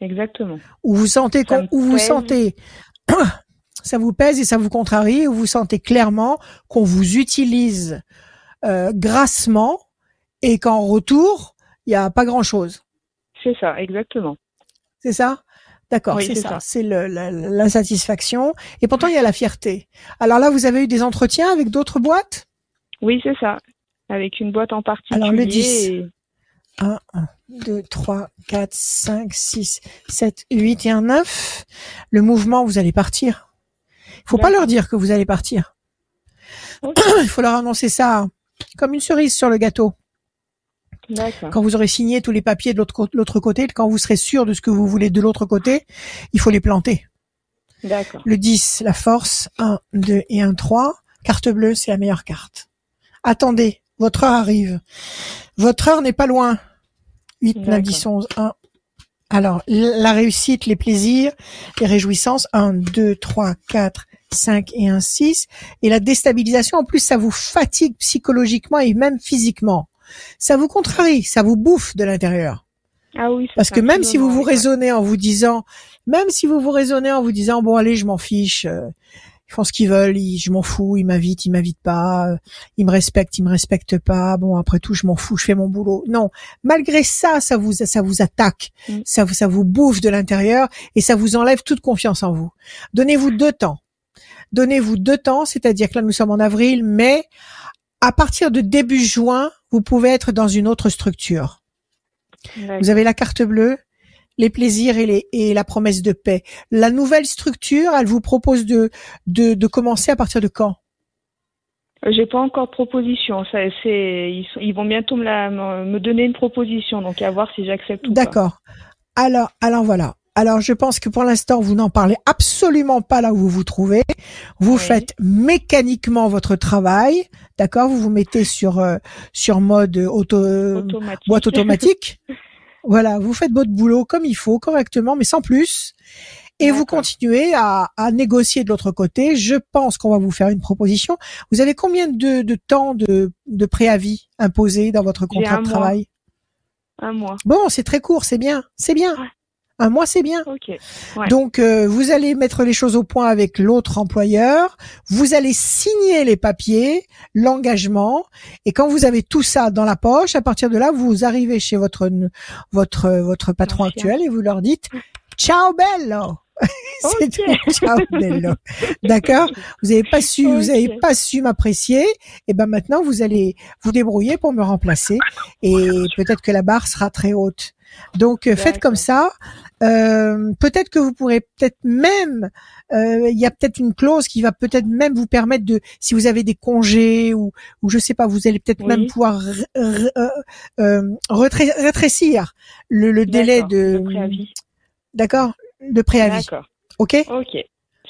Exactement. Où vous sentez où vous sentez ça vous pèse et ça vous contrarie, où vous sentez clairement qu'on vous utilise euh, grassement et qu'en retour, il n'y a pas grand-chose. C'est ça, exactement. C'est ça? D'accord, Oui, c'est ça. ça. C'est le- la- l'insatisfaction. Et pourtant, il y a la fierté. Alors là, vous avez eu des entretiens avec d'autres boîtes? Oui, c'est ça. Avec une boîte en particulier. Alors, le 10. et- 1, 1, 2, 3, 4, 5, 6, 7, 8 et un 9. Le mouvement, vous allez partir. Il faut pas leur dire que vous allez partir. Il faut leur annoncer ça comme une cerise sur le gâteau. D'accord. Quand vous aurez signé tous les papiers de l'autre cô- l'autre côté, quand vous serez sûr de ce que vous voulez de l'autre côté, il faut les planter. D'accord. Le 10, la force, 1, 2 et 1, 3. Carte bleue, c'est la meilleure carte. Attendez, votre heure arrive. Votre heure n'est pas loin. 8, 9, D'accord. 10, 11, 1. Alors, la réussite, les plaisirs, les réjouissances, 1, 2, 3, 4, 5 et 1, 6. Et la déstabilisation, en plus, ça vous fatigue psychologiquement et même physiquement. Ça vous contrarie, ça vous bouffe de l'intérieur. Ah oui. Parce que même si vous vous raisonnez en vous disant, même si vous vous raisonnez en vous disant, bon allez, je m'en fiche, euh, ils font ce qu'ils veulent, ils- je m'en fous, ils m'invitent, ils m'invitent pas, euh, ils me respectent, ils me respectent pas, bon après tout, je m'en fous, je fais mon boulot. Non, malgré ça, ça vous ça vous attaque, Mm. ça vous ça vous bouffe de l'intérieur et ça vous enlève toute confiance en vous. Donnez-vous deux temps. Donnez-vous deux temps, c'est-à-dire que là nous sommes en avril, mais à partir de début juin, vous pouvez être dans une autre structure. Vous avez la carte bleue, les plaisirs et, les, et la promesse de paix. La nouvelle structure, elle vous propose de, de, de commencer à partir de quand? J'ai pas encore de proposition. Ça, c'est, ils, sont- ils vont bientôt me, la, me me donner une proposition, donc à voir si j'accepte ou pas. D'accord. Alors, alors voilà. Alors, je pense que pour l'instant, vous n'en parlez absolument pas là où vous vous trouvez. Vous Oui. faites mécaniquement votre travail, d'accord? Vous vous mettez sur euh, sur mode auto Automatique. boîte automatique. voilà, vous faites votre boulot comme il faut, correctement, mais sans plus. Et vous continuez à, à négocier de l'autre côté. Je pense qu'on va vous faire une proposition. Vous avez combien de, de temps de, de préavis imposé dans votre contrat un de mois. travail? Un mois. Bon, c'est très court, c'est bien, c'est bien. Ouais. Un mois, c'est bien. Ok. Ouais. Donc, euh, vous allez mettre les choses au point avec l'autre employeur. Vous allez signer les papiers, l'engagement, et quand vous avez tout ça dans la poche, à partir de là, vous arrivez chez votre votre votre patron actuel et vous leur dites ciao bello. c'est tout. Ciao bello. D'accord? Vous avez pas su, vous avez Ok. pas su m'apprécier. Et ben maintenant, vous allez vous débrouiller pour me remplacer. Et peut-être que la barre sera très haute. Donc, euh, faites comme ça. Euh, peut-être que vous pourrez peut-être même, euh, il y a peut-être une clause qui va peut-être même vous permettre de, si vous avez des congés ou, ou je sais pas, vous allez peut-être Oui. même pouvoir euh, rétrécir le, le délai de, de préavis. d'accord, de préavis. D'accord. Ok. Ok.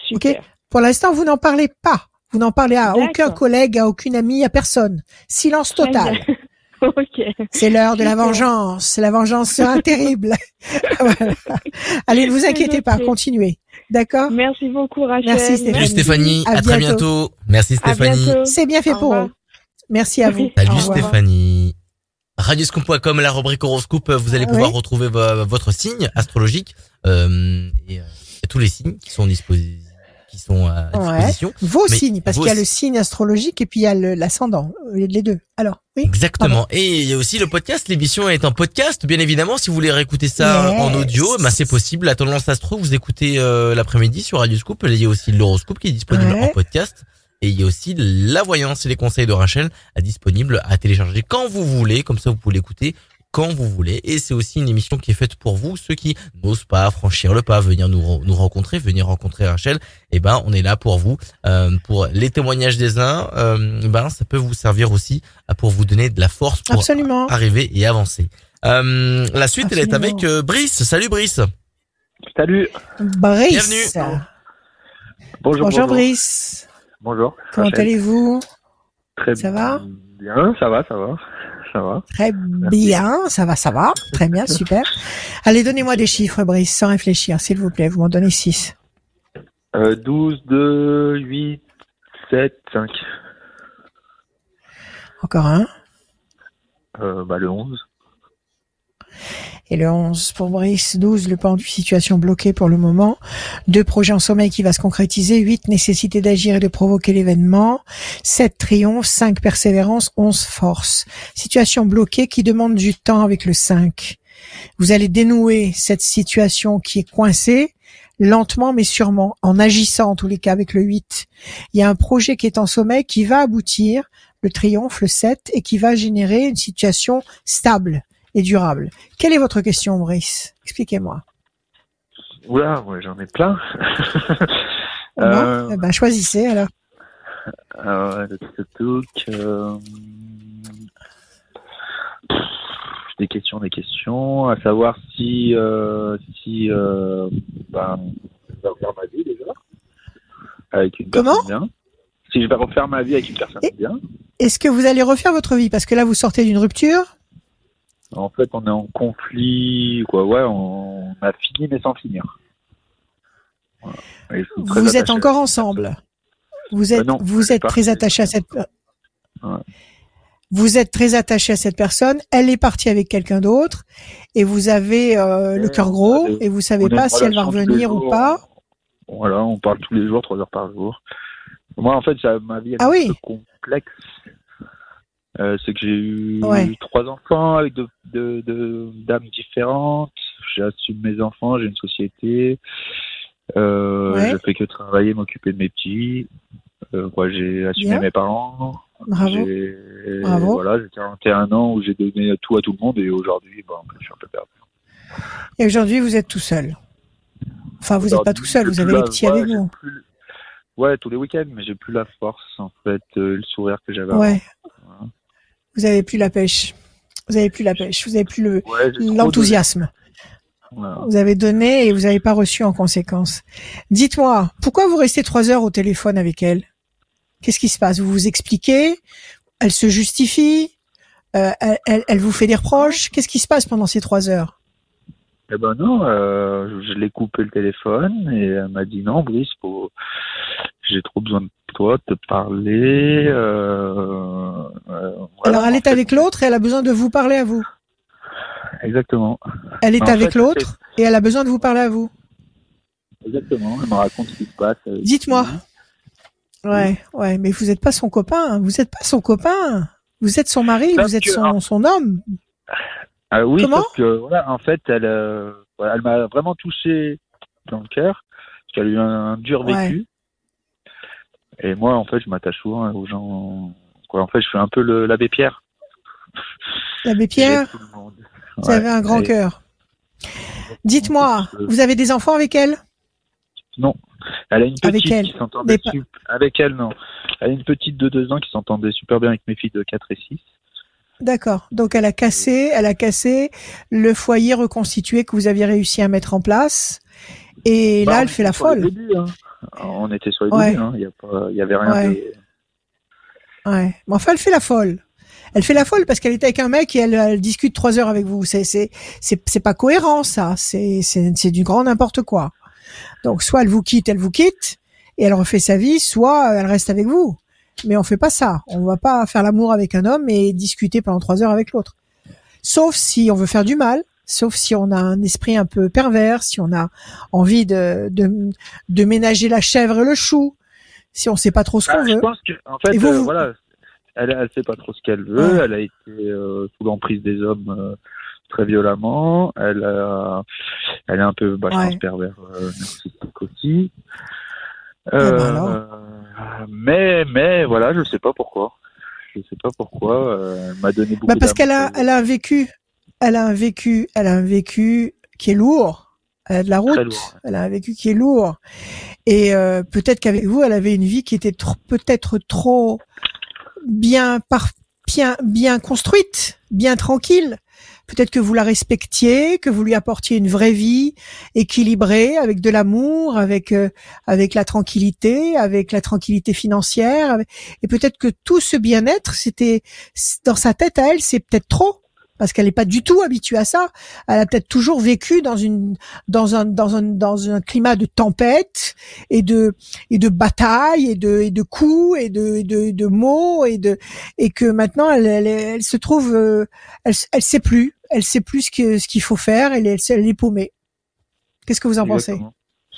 Super. Pour l'instant, vous n'en parlez pas. Vous n'en parlez à aucun collègue, à aucune amie, à personne. Silence total. bien. ok. C'est l'heure de la vengeance. La vengeance sera terrible. Voilà. Allez, ne vous inquiétez pas, continuez. D'accord Merci beaucoup, Rachel. Merci, Stéphanie. Salut Stéphanie, À à, très bientôt. Merci Stéphanie. C'est bien fait Au pour eux. Merci à vous. Salut. Stéphanie. Radioscoop.com, la rubrique horoscope, vous allez pouvoir oui. retrouver vo- votre signe astrologique euh, et, euh, et tous les signes qui sont disposés, qui sont à Ouais. disposition. Vos Mais signes, parce vos qu'il y a le signe astrologique et puis il y a l'ascendant, euh, les deux. Alors, oui. Exactement. Et il y a aussi le podcast. L'émission est en podcast, bien évidemment. Si vous voulez réécouter ça Yes. en audio, bah c'est possible. La tendance astro, vous écoutez euh, l'après-midi sur Radio Scoop. Il y a aussi l'horoscope qui est disponible Ouais. en podcast. Et il y a aussi la voyance et les conseils de Rachel à disponible à télécharger quand vous voulez. Comme ça, vous pouvez l'écouter quand vous voulez. Et c'est aussi une émission qui est faite pour vous, ceux qui n'osent pas franchir le pas, venir nous, re- nous rencontrer, venir rencontrer Rachel. Et ben, on est là pour vous, euh, pour les témoignages des uns. Euh, ben, ça peut vous servir aussi euh, pour vous donner de la force pour Absolument. arriver et avancer. Euh, la suite, elle est avec euh, Brice. Salut Brice. Salut. Brice. Bienvenue. Bonjour. Bonjour Brice. Bonjour. Comment allez-vous? Très Ça va? bien. Ça va, ça va, ça va. Très bien, ça va, ça va. Très bien, super. Allez, donnez-moi des chiffres, Brice, sans réfléchir, s'il vous plaît. Vous m'en donnez 6. Euh, 12, 2, 8, 7, 5. Encore un. Euh, bah, le 11. Et le 11 pour Brice, 12 le pendu, situation bloquée pour le moment, deux projets en sommeil qui va se concrétiser, 8 nécessité d'agir et de provoquer l'événement, 7 triomphe, 5 persévérance, 11 force. Situation bloquée qui demande du temps avec le 5. Vous allez dénouer cette situation qui est coincée lentement mais sûrement, en agissant en tous les cas avec le 8. Il y a un projet qui est en sommeil qui va aboutir, le triomphe, le 7, et qui va générer une situation stable et durable. Quelle est votre question, Brice Expliquez-moi. Oula, ouais, j'en ai plein. Non? Euh, Eh ben, choisissez alors. euh, euh, des questions, des questions, à savoir si, euh, si, euh, ben, je vais refaire ma vie déjà, avec une Comment? personne bien. Si je vais refaire ma vie avec une personne Et- bien. Est-ce que vous allez refaire votre vie? Parce que là, vous sortez d'une rupture. En fait, on est en conflit, quoi. Ouais, on a fini mais sans finir. Voilà. Vous êtes encore ensemble. Vous êtes, Euh, non, vous je suis êtes très attaché à cette. Ouais. Vous êtes très attaché à cette personne. Elle est partie avec quelqu'un d'autre, et vous avez euh, le Ouais, cœur gros, et vous savez pas si elle va revenir ou pas. Voilà, on parle tous les jours, trois heures par jour. Moi, en fait, ça- ma vie est Ah un oui. peu complexe. Euh, c'est que j'ai eu Ouais. trois enfants avec de, de, de- dames différentes. J'assume mes enfants, j'ai une société. Euh, Ouais. Je fais que travailler, m'occuper de mes petits. Euh, quoi, j'ai assumé Bien. mes parents. Bravo. J'ai- Bravo. Voilà, j'ai 41 ans où j'ai donné tout à tout le monde et aujourd'hui, bon, je suis un peu perdu. Et aujourd'hui, vous êtes tout seul. Enfin, vous n'êtes pas tout seul. Vous avez les petits ouais, avec vous. plus- Ouais, tous les week-ends, mais j'ai plus la force, en fait, euh, le sourire que j'avais Ouais. Vous avez plus la pêche. Vous avez plus la pêche. Vous avez plus le Ouais, l'enthousiasme. Voilà. Vous avez donné et vous n'avez pas reçu en conséquence. Dites-moi, pourquoi vous restez trois heures au téléphone avec elle? Qu'est-ce qui se passe? Vous vous expliquez? Elle se justifie? Euh, elle, elle- elle vous fait des reproches? Qu'est-ce qui se passe pendant ces trois heures? Eh ben non, euh, je l'ai coupé le téléphone et elle m'a dit non, Brice, faut... j'ai trop besoin de toi, de te parler. Euh... euh, voilà, Alors elle est avec l'autre et elle a besoin de vous parler à vous. exactement. Elle est avec fait, l'autre et elle a besoin de vous parler à vous. Exactement. Elle me raconte ce qui se passe. euh, Dites-moi. Ouais, ouais, mais vous n'êtes pas son copain. Vous n'êtes pas son copain. Vous êtes son mari. Parce vous êtes que, son, homme. Ah oui, Comment parce que voilà, en fait, elle, euh, elle m'a vraiment touché dans le cœur, parce qu'elle a eu un, un dur Ouais. Et moi, en fait, je m'attache souvent aux gens. Quoi, en fait, je suis un peu l'abbé Pierre. L'abbé Pierre, vous Ouais. avez un grand Et- cœur. Dites-moi, vous avez des enfants avec elle? Non, elle a une Avec petite elle. qui s'entendait Des avec elle, non. Elle a une petite de deux ans qui s'entendait super bien avec mes filles de 4 et 6. D'accord. Donc elle a cassé, elle a cassé le foyer reconstitué que vous aviez réussi à mettre en place. Et Bah, là, elle fait la folle. débuts, hein. On était sur les Ouais. hein. il y a pas, il y avait rien Ouais. Ouais. Mais enfin, elle fait la folle. Elle fait la folle parce qu'elle était avec un mec et elle, elle discute trois heures avec vous. C'est c'est c'est pas cohérent ça. C'est c'est c'est du grand n'importe quoi. Donc soit elle vous quitte, elle vous quitte et elle refait sa vie, soit elle reste avec vous. Mais on fait pas ça. On va pas faire l'amour avec un homme et discuter pendant trois heures avec l'autre. Sauf si on veut faire du mal. Sauf si on a un esprit un peu pervers, si on a envie de, de, de ménager la chèvre et le chou, si on sait pas trop ce Bah, qu'on je veut. pense que, en fait, vous, euh, vous- voilà, elle, elle sait pas trop ce qu'elle veut. Ouais. Elle a été euh, sous l'emprise des hommes euh, très violemment. Elle, est un peu, bah, je pense, pervers aussi. ben Euh, alors. mais, mais voilà, je sais pas pourquoi. Je sais pas pourquoi. elle m'a donné beaucoup. Bah parce qu'elle a, elle a vécu, elle a un vécu, elle a un vécu qui est lourd. Elle a de la route. Elle a un vécu qui est lourd. Et euh, peut-être qu'avec vous, elle avait une vie qui était peut-être trop bien, par, bien, bien construite, bien tranquille. Peut-être que vous la respectiez, que vous lui apportiez une vraie vie équilibrée, avec de l'amour, avec euh, avec la tranquillité, avec la tranquillité financière, et peut-être que tout ce bien-être, c'était dans sa tête à elle, c'est peut-être trop parce qu'elle n'est pas du tout habituée à ça. Elle a peut-être toujours vécu dans une dans un dans un dans un climat de tempête et de et de bataille et de et de coups et de et de, de mots et de et que maintenant elle elle, elle se trouve euh, elle elle sait plus elle sait plus ce que ce qu'il faut faire elle est elle est paumée. Qu'est-ce que vous en pensez?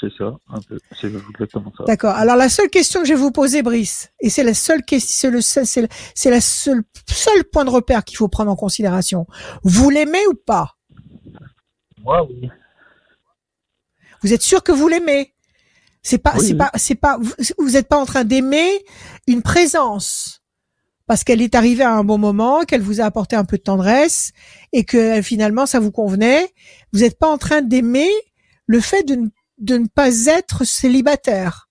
C'est ça, un peu. C'est exactement ça. D'accord. Alors la seule question que je vais vous poser, Brice, et c'est la seule question, c'est le seul, c'est le- c'est la seule seul point de repère qu'il faut prendre en considération. Vous l'aimez ou pas? Moi, oui. Vous êtes sûr que vous l'aimez? C'est pas, Oui, c'est oui. pas, c'est pas. Vous, vous êtes pas en train d'aimer une présence parce qu'elle est arrivée à un bon moment, qu'elle vous a apporté un peu de tendresse et que euh, finalement ça vous convenait. Vous n'êtes pas en train d'aimer le fait de, ne- de ne pas être célibataire.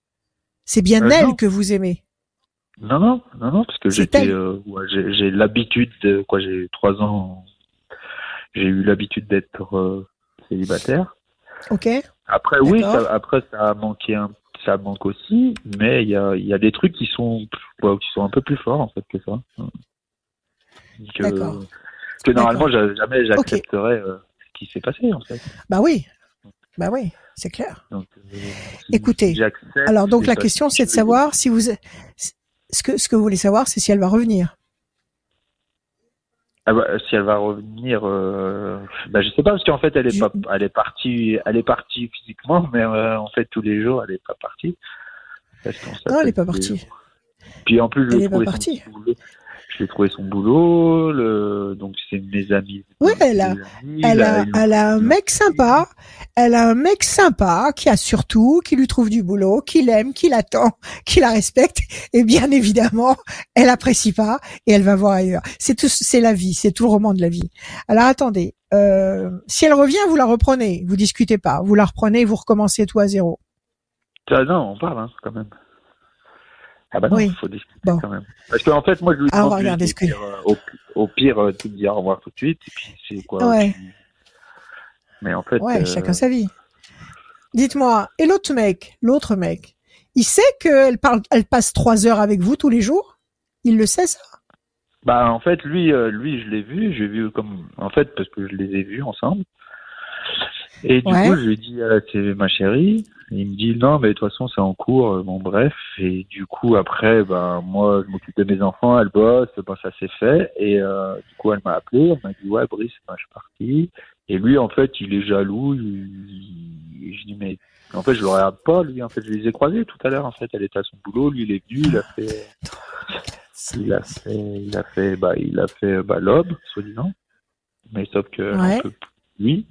C'est bien Euh, elle non. que vous aimez. Non, non, non, non, parce que j'étais, euh, ouais, j'ai, j'ai l'habitude, de, quoi, j'ai trois ans, j'ai eu l'habitude d'être euh, célibataire. Ok. Après, oui, ça, après ça a manqué, un, ça manque aussi, mais il y a, y a des trucs qui sont, ouais, qui sont un peu plus forts en fait que ça. Que, normalement, j'a- jamais j'accepterais ce qui s'est passé en fait. Bah oui. Bah oui, c'est clair. Donc, euh, Écoutez, Alors donc la question que c'est de savoir si vous ce que ce que vous voulez savoir c'est si elle va revenir. Ah bah, si elle va revenir, euh, bah, je sais pas parce qu'en fait elle est pas, elle est partie, elle est partie physiquement, mais euh, en fait tous les jours elle est pas partie. Parce Non, elle est pas partie. Puis en plus je Elle est pas partie. L'ai trouvé son boulot, le... donc c'est mes amis. Oui, elle a- mes amis, Elle là, a, ils l'ont- elle a un mec sympa, elle a un mec sympa qui a surtout, qui lui trouve du boulot, qui l'aime, qui l'attend, qui la respecte, et bien évidemment, elle apprécie pas et elle va voir ailleurs. C'est tout, c'est la vie, c'est tout le roman de la vie. Alors attendez, euh, si elle revient, vous la reprenez, vous discutez pas, vous la reprenez, vous recommencez tout à zéro. Ah non, on parle hein, quand même. Ah bah non, Oui. il faut discuter Bon. quand même. Parce qu'en fait, moi je lui Ah, demande regarder de que- euh, au, au pire, euh, de dire au revoir tout de suite, et puis c'est quoi. Ouais. Mais en fait. Ouais, euh, chacun sa vie. Dites-moi, et l'autre mec, l'autre mec, il sait qu'elle parle, elle passe trois heures avec vous tous les jours? Il le sait ça? Bah en fait lui euh, lui je l'ai vu, j'ai vu comme en fait parce que je les ai vus ensemble. Et du Ouais. coup, je lui ai dit, ah, c'est ma chérie. Il me dit, non, mais de toute façon, c'est en cours. Euh, Bon, bref. Et du coup, après, ben, moi, je m'occupe de mes enfants, elle bosse, ben, ça s'est fait. Et euh, du coup, elle m'a appelé, elle m'a dit, ouais, Brice, ben, je suis parti. Et lui, en fait, il est jaloux. Il... il- Je dis, mais en fait, je le regarde pas, lui. En fait, je les ai croisés tout à l'heure. En fait, elle était à son boulot, lui, il est venu, il a fait, il a fait, il a fait, bah, il a fait, bah, l'aube, soi-disant. Mais sauf que, Ouais. un peu lui.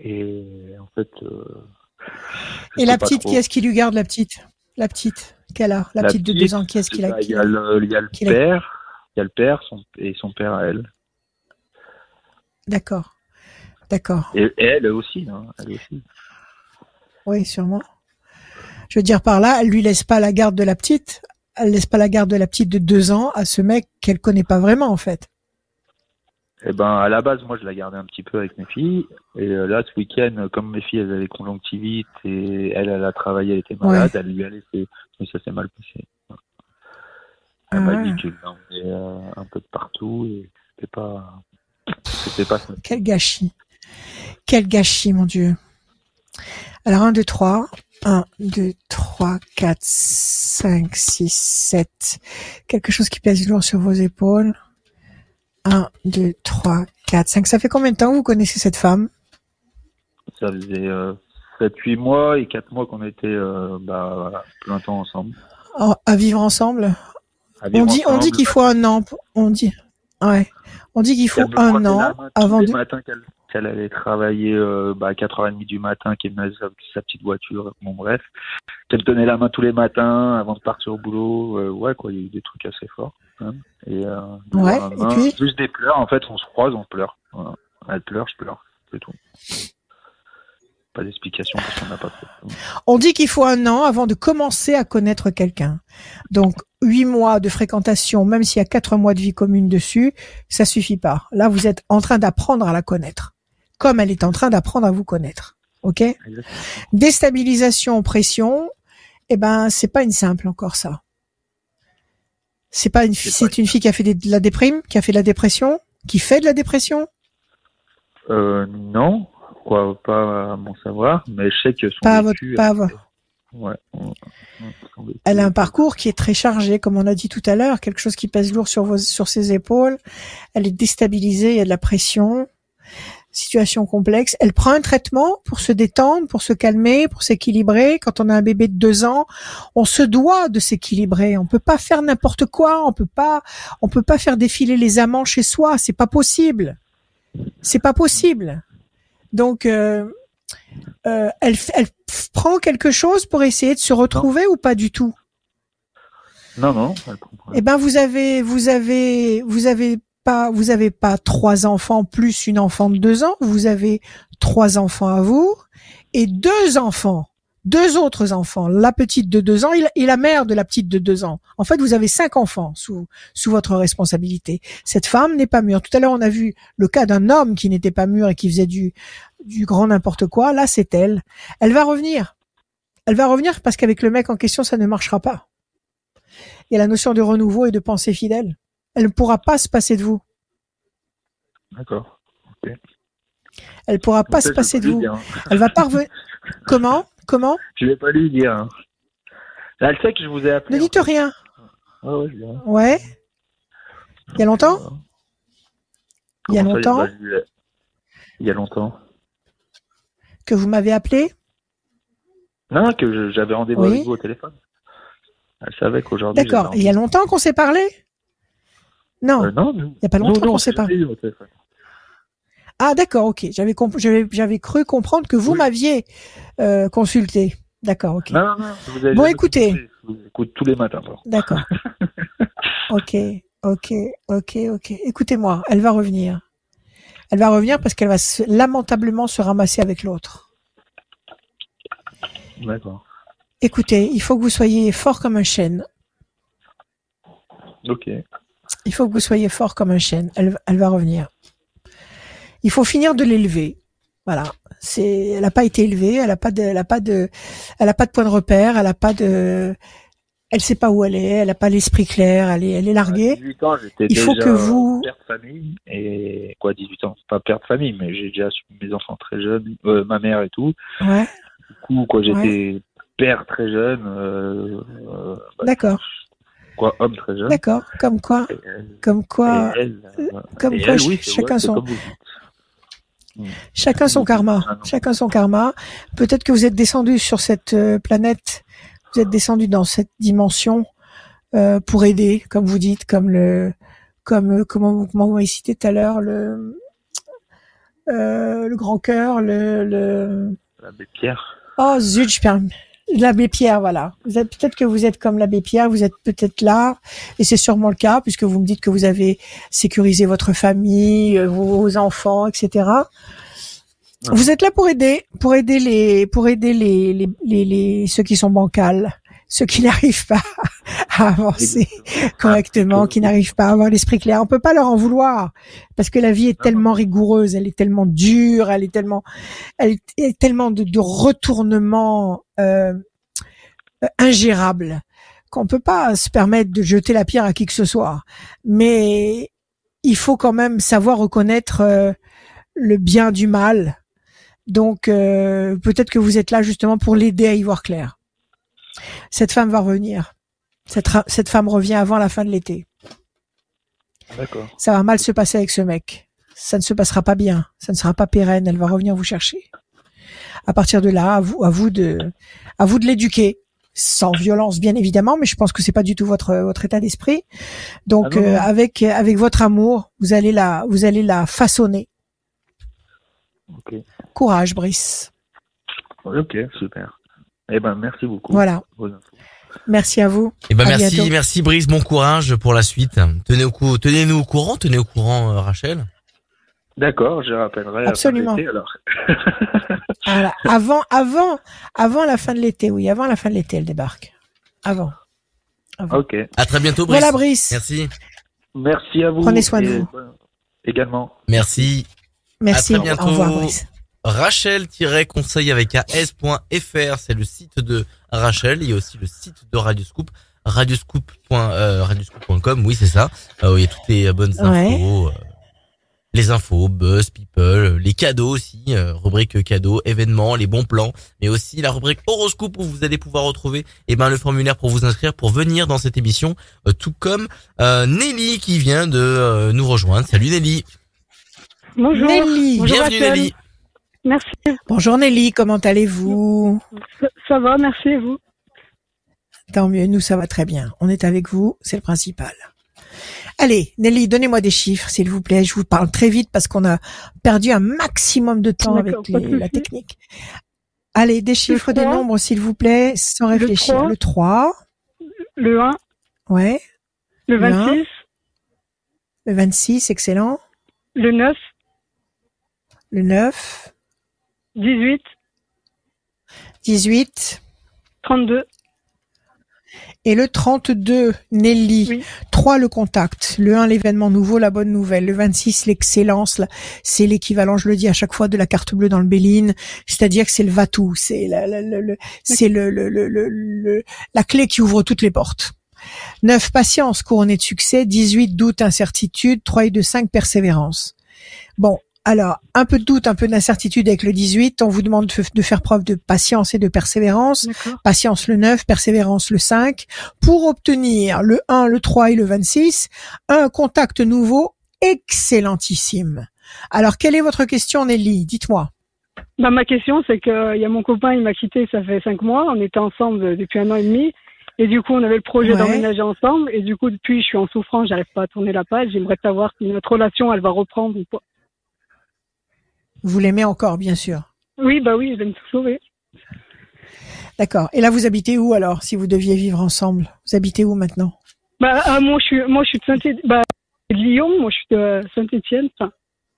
Et en fait, euh, je Et la petite, trop. qui est-ce qui lui garde la petite? La petite qu'elle a, la, petite de deux ans, qui est-ce qu'il a Il y a le, il y a le père, il y a le père son, et son père à elle. D'accord, d'accord. Et, et elle aussi, hein, elle aussi. Oui, sûrement. Je veux dire par là, elle lui laisse pas la garde de la petite. Elle laisse pas la garde de la petite de deux ans à ce mec qu'elle connaît pas vraiment en fait. Et ben, à la base, moi, je la gardais un petit peu avec mes filles. Et euh, là, ce week-end, comme mes filles, elles avaient conjonctivite et elle, elle a travaillé, elle était malade, elle lui a laissé. Mais ça s'est mal passé. Elle m'a Ah. dit qu'il l'emmenait euh, un peu de partout et c'était pas, c'était pas ça. Quel gâchis. Quel gâchis, mon Dieu. Alors, 1, 2, 3. 1, 2, 3, 4, 5, 6, 7. Quelque chose qui pèse lourd sur vos épaules. 1, 2, 3, 4, 5. Ça fait combien de temps que vous connaissez cette femme? Ça faisait euh, 7-8 mois et 4 mois qu'on était euh, bah, plein temps ensemble. Oh, à vivre ensemble? À vivre On dit, on dit qu'il faut un an. On dit, ouais. On dit qu'il faut un an avant de. matins qu'elle qu'elle allait travailler euh, bah, à 4h30 du matin, qu'elle menait sa, sa petite voiture, bon bref. Qu'elle tenait la main tous les matins avant de partir au boulot. euh, ouais, quoi, il y a eu des trucs assez forts. hein. Et, euh, Ouais, et puis Juste des pleurs, en fait, on se croise, on pleure. Voilà. Elle pleure, je pleure, c'est tout. Pas d'explication parce qu'on n'a pas fait. On dit qu'il faut un an avant de commencer à connaître quelqu'un. Donc, huit mois de fréquentation, même s'il y a quatre mois de vie commune dessus, ça suffit pas. Là, vous êtes en train d'apprendre à la connaître, comme elle est en train d'apprendre à vous connaître. Ok? Exactement. Déstabilisation, pression. Eh ben, c'est pas une simple encore ça. C'est pas une, C'est une fille qui a fait de la déprime, qui a fait de la dépression, qui fait de la dépression? Euh, non, quoi, pas à mon savoir, mais je sais que son Pas à votre, vécu, pas ouais, on- on- son vécu- Elle a un parcours qui est très chargé, comme on a dit tout à l'heure, quelque chose qui pèse lourd sur vos, sur ses épaules. Elle est déstabilisée, il y a de la pression, situation complexe. Elle prend un traitement pour se détendre, pour se calmer, pour s'équilibrer. Quand on a un bébé de deux ans, on se doit de s'équilibrer. On peut pas faire n'importe quoi. On peut pas, on peut pas faire défiler les amants chez soi. C'est pas possible. C'est pas possible. Donc, euh, euh, elle, elle prend quelque chose pour essayer de se retrouver ou pas du tout? Non, non. Eh ben, vous avez, vous avez, vous avez pas, vous avez pas trois enfants plus une enfant de deux ans. Vous avez trois enfants à vous et deux enfants, deux autres enfants. La petite de deux ans et la- mère de la petite de deux ans. En fait, vous avez cinq enfants sous sous votre responsabilité. Cette femme n'est pas mûre. Tout à l'heure, on a vu le cas d'un homme qui n'était pas mûr et qui faisait du du grand n'importe quoi. Là, c'est elle. Elle va revenir. Elle va revenir parce qu'avec le mec en question, ça ne marchera pas. Il y a la notion de renouveau et de pensée fidèle. Elle ne pourra pas se passer de vous. D'accord. Elle ne pourra pas Ça, se passer de vous. dire, hein. Elle va pas revenir. Comment? Comment? Je vais pas lui dire. hein. Là, elle sait que je vous ai appelé. Ne dites rien. Ouais, ouais, je. Ouais. Il y a longtemps? Il y a longtemps? Il y a longtemps. que vous m'avez appelé? Non, que j'avais rendez-vous Oui. avec vous au téléphone. Elle savait qu'aujourd'hui. D'accord. Il y a longtemps qu'on s'est parlé? Non. Euh, non, Il y a pas longtemps qu'on on s'est parlé. Ah d'accord, ok. J'avais cru comprendre que vous Oui. m'aviez euh, consulté. D'accord, ok. Non, non, vous Bon, écoutez. consulté. Je vous écoute tous les matins. D'accord. ok, ok, ok, ok. Écoutez-moi, elle va revenir. Elle va revenir parce qu'elle va se- lamentablement se ramasser avec l'autre. D'accord. Écoutez, il faut que vous soyez fort comme un chêne. Ok. Il faut que vous soyez fort comme un chêne. Elle, elle va revenir. Il faut finir de l'élever. Voilà. C'est, elle n'a pas été élevée. Elle n'a pas de, elle a pas de, elle a pas de point de repère. Elle a pas de, elle sait pas où elle est, elle a pas l'esprit clair, elle est, elle est larguée. 18 ans, j'étais Il faut que vous- père de famille. Et quoi, 18 ans, pas père de famille, mais j'ai déjà mes enfants très jeunes, euh, ma mère et tout. Ouais, Du coup, quoi, j'étais père très jeune, euh, euh, bah, d'accord, quoi, homme très jeune. d'accord. Comme quoi, elle- comme quoi, elle, euh, comme quoi, elle, oui, c'est chacun son, dites. chacun son karma, Ah chacun son karma. Peut-être que vous êtes descendu sur cette euh, planète, vous êtes descendu dans cette dimension euh, pour aider, comme vous dites, comme le, comme euh, comment comment vous m'avez cité tout à l'heure le euh, le grand cœur, le, le L'abbé Pierre. Oh zut, je perds l'abbé Pierre, voilà. Vous êtes peut-être que vous êtes comme l'abbé Pierre, vous êtes peut-être là, et c'est sûrement le cas puisque vous me dites que vous avez sécurisé votre famille, euh, vos, vos enfants, etc. Vous êtes là pour aider, pour aider les, pour aider les, les, les, les- ceux qui sont bancals, ceux qui n'arrivent pas à avancer correctement, qui n'arrivent pas à avoir l'esprit clair. On peut pas leur en vouloir parce que la vie est tellement rigoureuse, elle est tellement dure, elle est tellement, elle est tellement de, de retournements euh, euh, ingérables qu'on peut pas se permettre de jeter la pierre à qui que ce soit. Mais il faut quand même savoir reconnaître euh, le bien du mal. Donc euh, peut-être que vous êtes là justement pour l'aider à y voir clair. Cette femme va revenir. Cette, cette femme revient avant la fin de l'été. D'accord. Ça va mal se passer avec ce mec. Ça ne se passera pas bien. Ça ne sera pas pérenne. Elle va revenir vous chercher. À partir de là, à vous, à vous de, à vous de l'éduquer. Sans violence, bien évidemment, mais je pense que c'est pas du tout votre, votre état d'esprit. Donc, Ah non, non. euh, avec, avec votre amour, vous allez la, vous allez la façonner. Courage, Brice. Ok, super. Eh ben, merci beaucoup. Voilà. Merci à vous. Eh ben À merci, bientôt. merci Brice, bon courage pour la suite. Tenez au cou, tenez-nous au courant, tenez au courant euh, Rachel. D'accord, je rappellerai. Absolument. À la fin de l'été, alors. Voilà. Avant, avant, avant la fin de l'été, oui, avant la fin de l'été, elle débarque. Avant. Avant. Ok. À très bientôt Brice. Voilà, Brice. Merci, Merci à vous. Prenez soin de vous. Également. merci. Merci. À très bientôt. Au revoir, Brice. Rachel-conseil avec as.fr, c'est le site de Rachel. Il y a aussi le site de Radioscoop, radioscoop. euh, radioscoop.com, oui c'est ça. Euh, il y a toutes les bonnes Ouais. infos, euh, les infos, buzz, people, les cadeaux aussi, euh, rubrique cadeaux, événements, les bons plans, mais aussi la rubrique horoscope où vous allez pouvoir retrouver eh ben le formulaire pour vous inscrire pour venir dans cette émission, euh, tout comme euh, Nelly qui vient de euh, nous rejoindre. Salut Nelly, Bonjour. Nelly. Bonjour, bienvenue Rachel. Nelly. Merci. Bonjour Nelly, comment allez-vous? Ça, ça va, merci et vous? Tant mieux, nous ça va très bien. On est avec vous, c'est le principal. Allez, Nelly, donnez-moi des chiffres, s'il vous plaît. Je vous parle très vite parce qu'on a perdu un maximum de temps avec les- la technique. Allez, des chiffres, des nombres, s'il vous plaît, sans Le réfléchir. Le 3, Le 1, ouais. le Le un. 26, Le 26, excellent. le 9, Le 9, 18, 18 32. et le 32, Nelly. Oui. 3, le contact. Le 1, l'événement nouveau, la bonne nouvelle. Le 26, l'excellence. C'est l'équivalent, je le dis à chaque fois, de la carte bleue dans le Béline. C'est-à-dire que c'est le va-tout. C'est la, la- la- le- c'est le, le, le, la clé qui ouvre toutes les portes. 9, patience, couronné de succès. 18, doute, incertitude. 3 et 2, 5, persévérance. Bon. Alors, un peu de doute, un peu d'incertitude avec le 18. On vous demande de, faire preuve de patience et de persévérance. Patience le 9, persévérance le 5, pour obtenir le 1, le 3 et le 26, un contact nouveau excellentissime. Alors, quelle est votre question, Nelly? Dites-moi. Bah, ma question, c'est que il y a mon copain, il m'a quitté, ça fait cinq mois. On était ensemble depuis un an et demi. Et du coup, on avait le projet Ouais. d'emménager ensemble. Et du coup, depuis, je suis en souffrance, j'arrive pas à tourner la page. J'aimerais savoir si notre relation, elle va reprendre ou pas. Vous l'aimez encore, bien sûr. Oui, bah oui, je vais me sauver. D'accord. Et là, vous habitez où alors, si vous deviez vivre ensemble? Vous habitez où maintenant? Bah, euh, moi, je suis, moi, je suis de bah, de Lyon. Moi, je suis de Saint-Étienne. Enfin,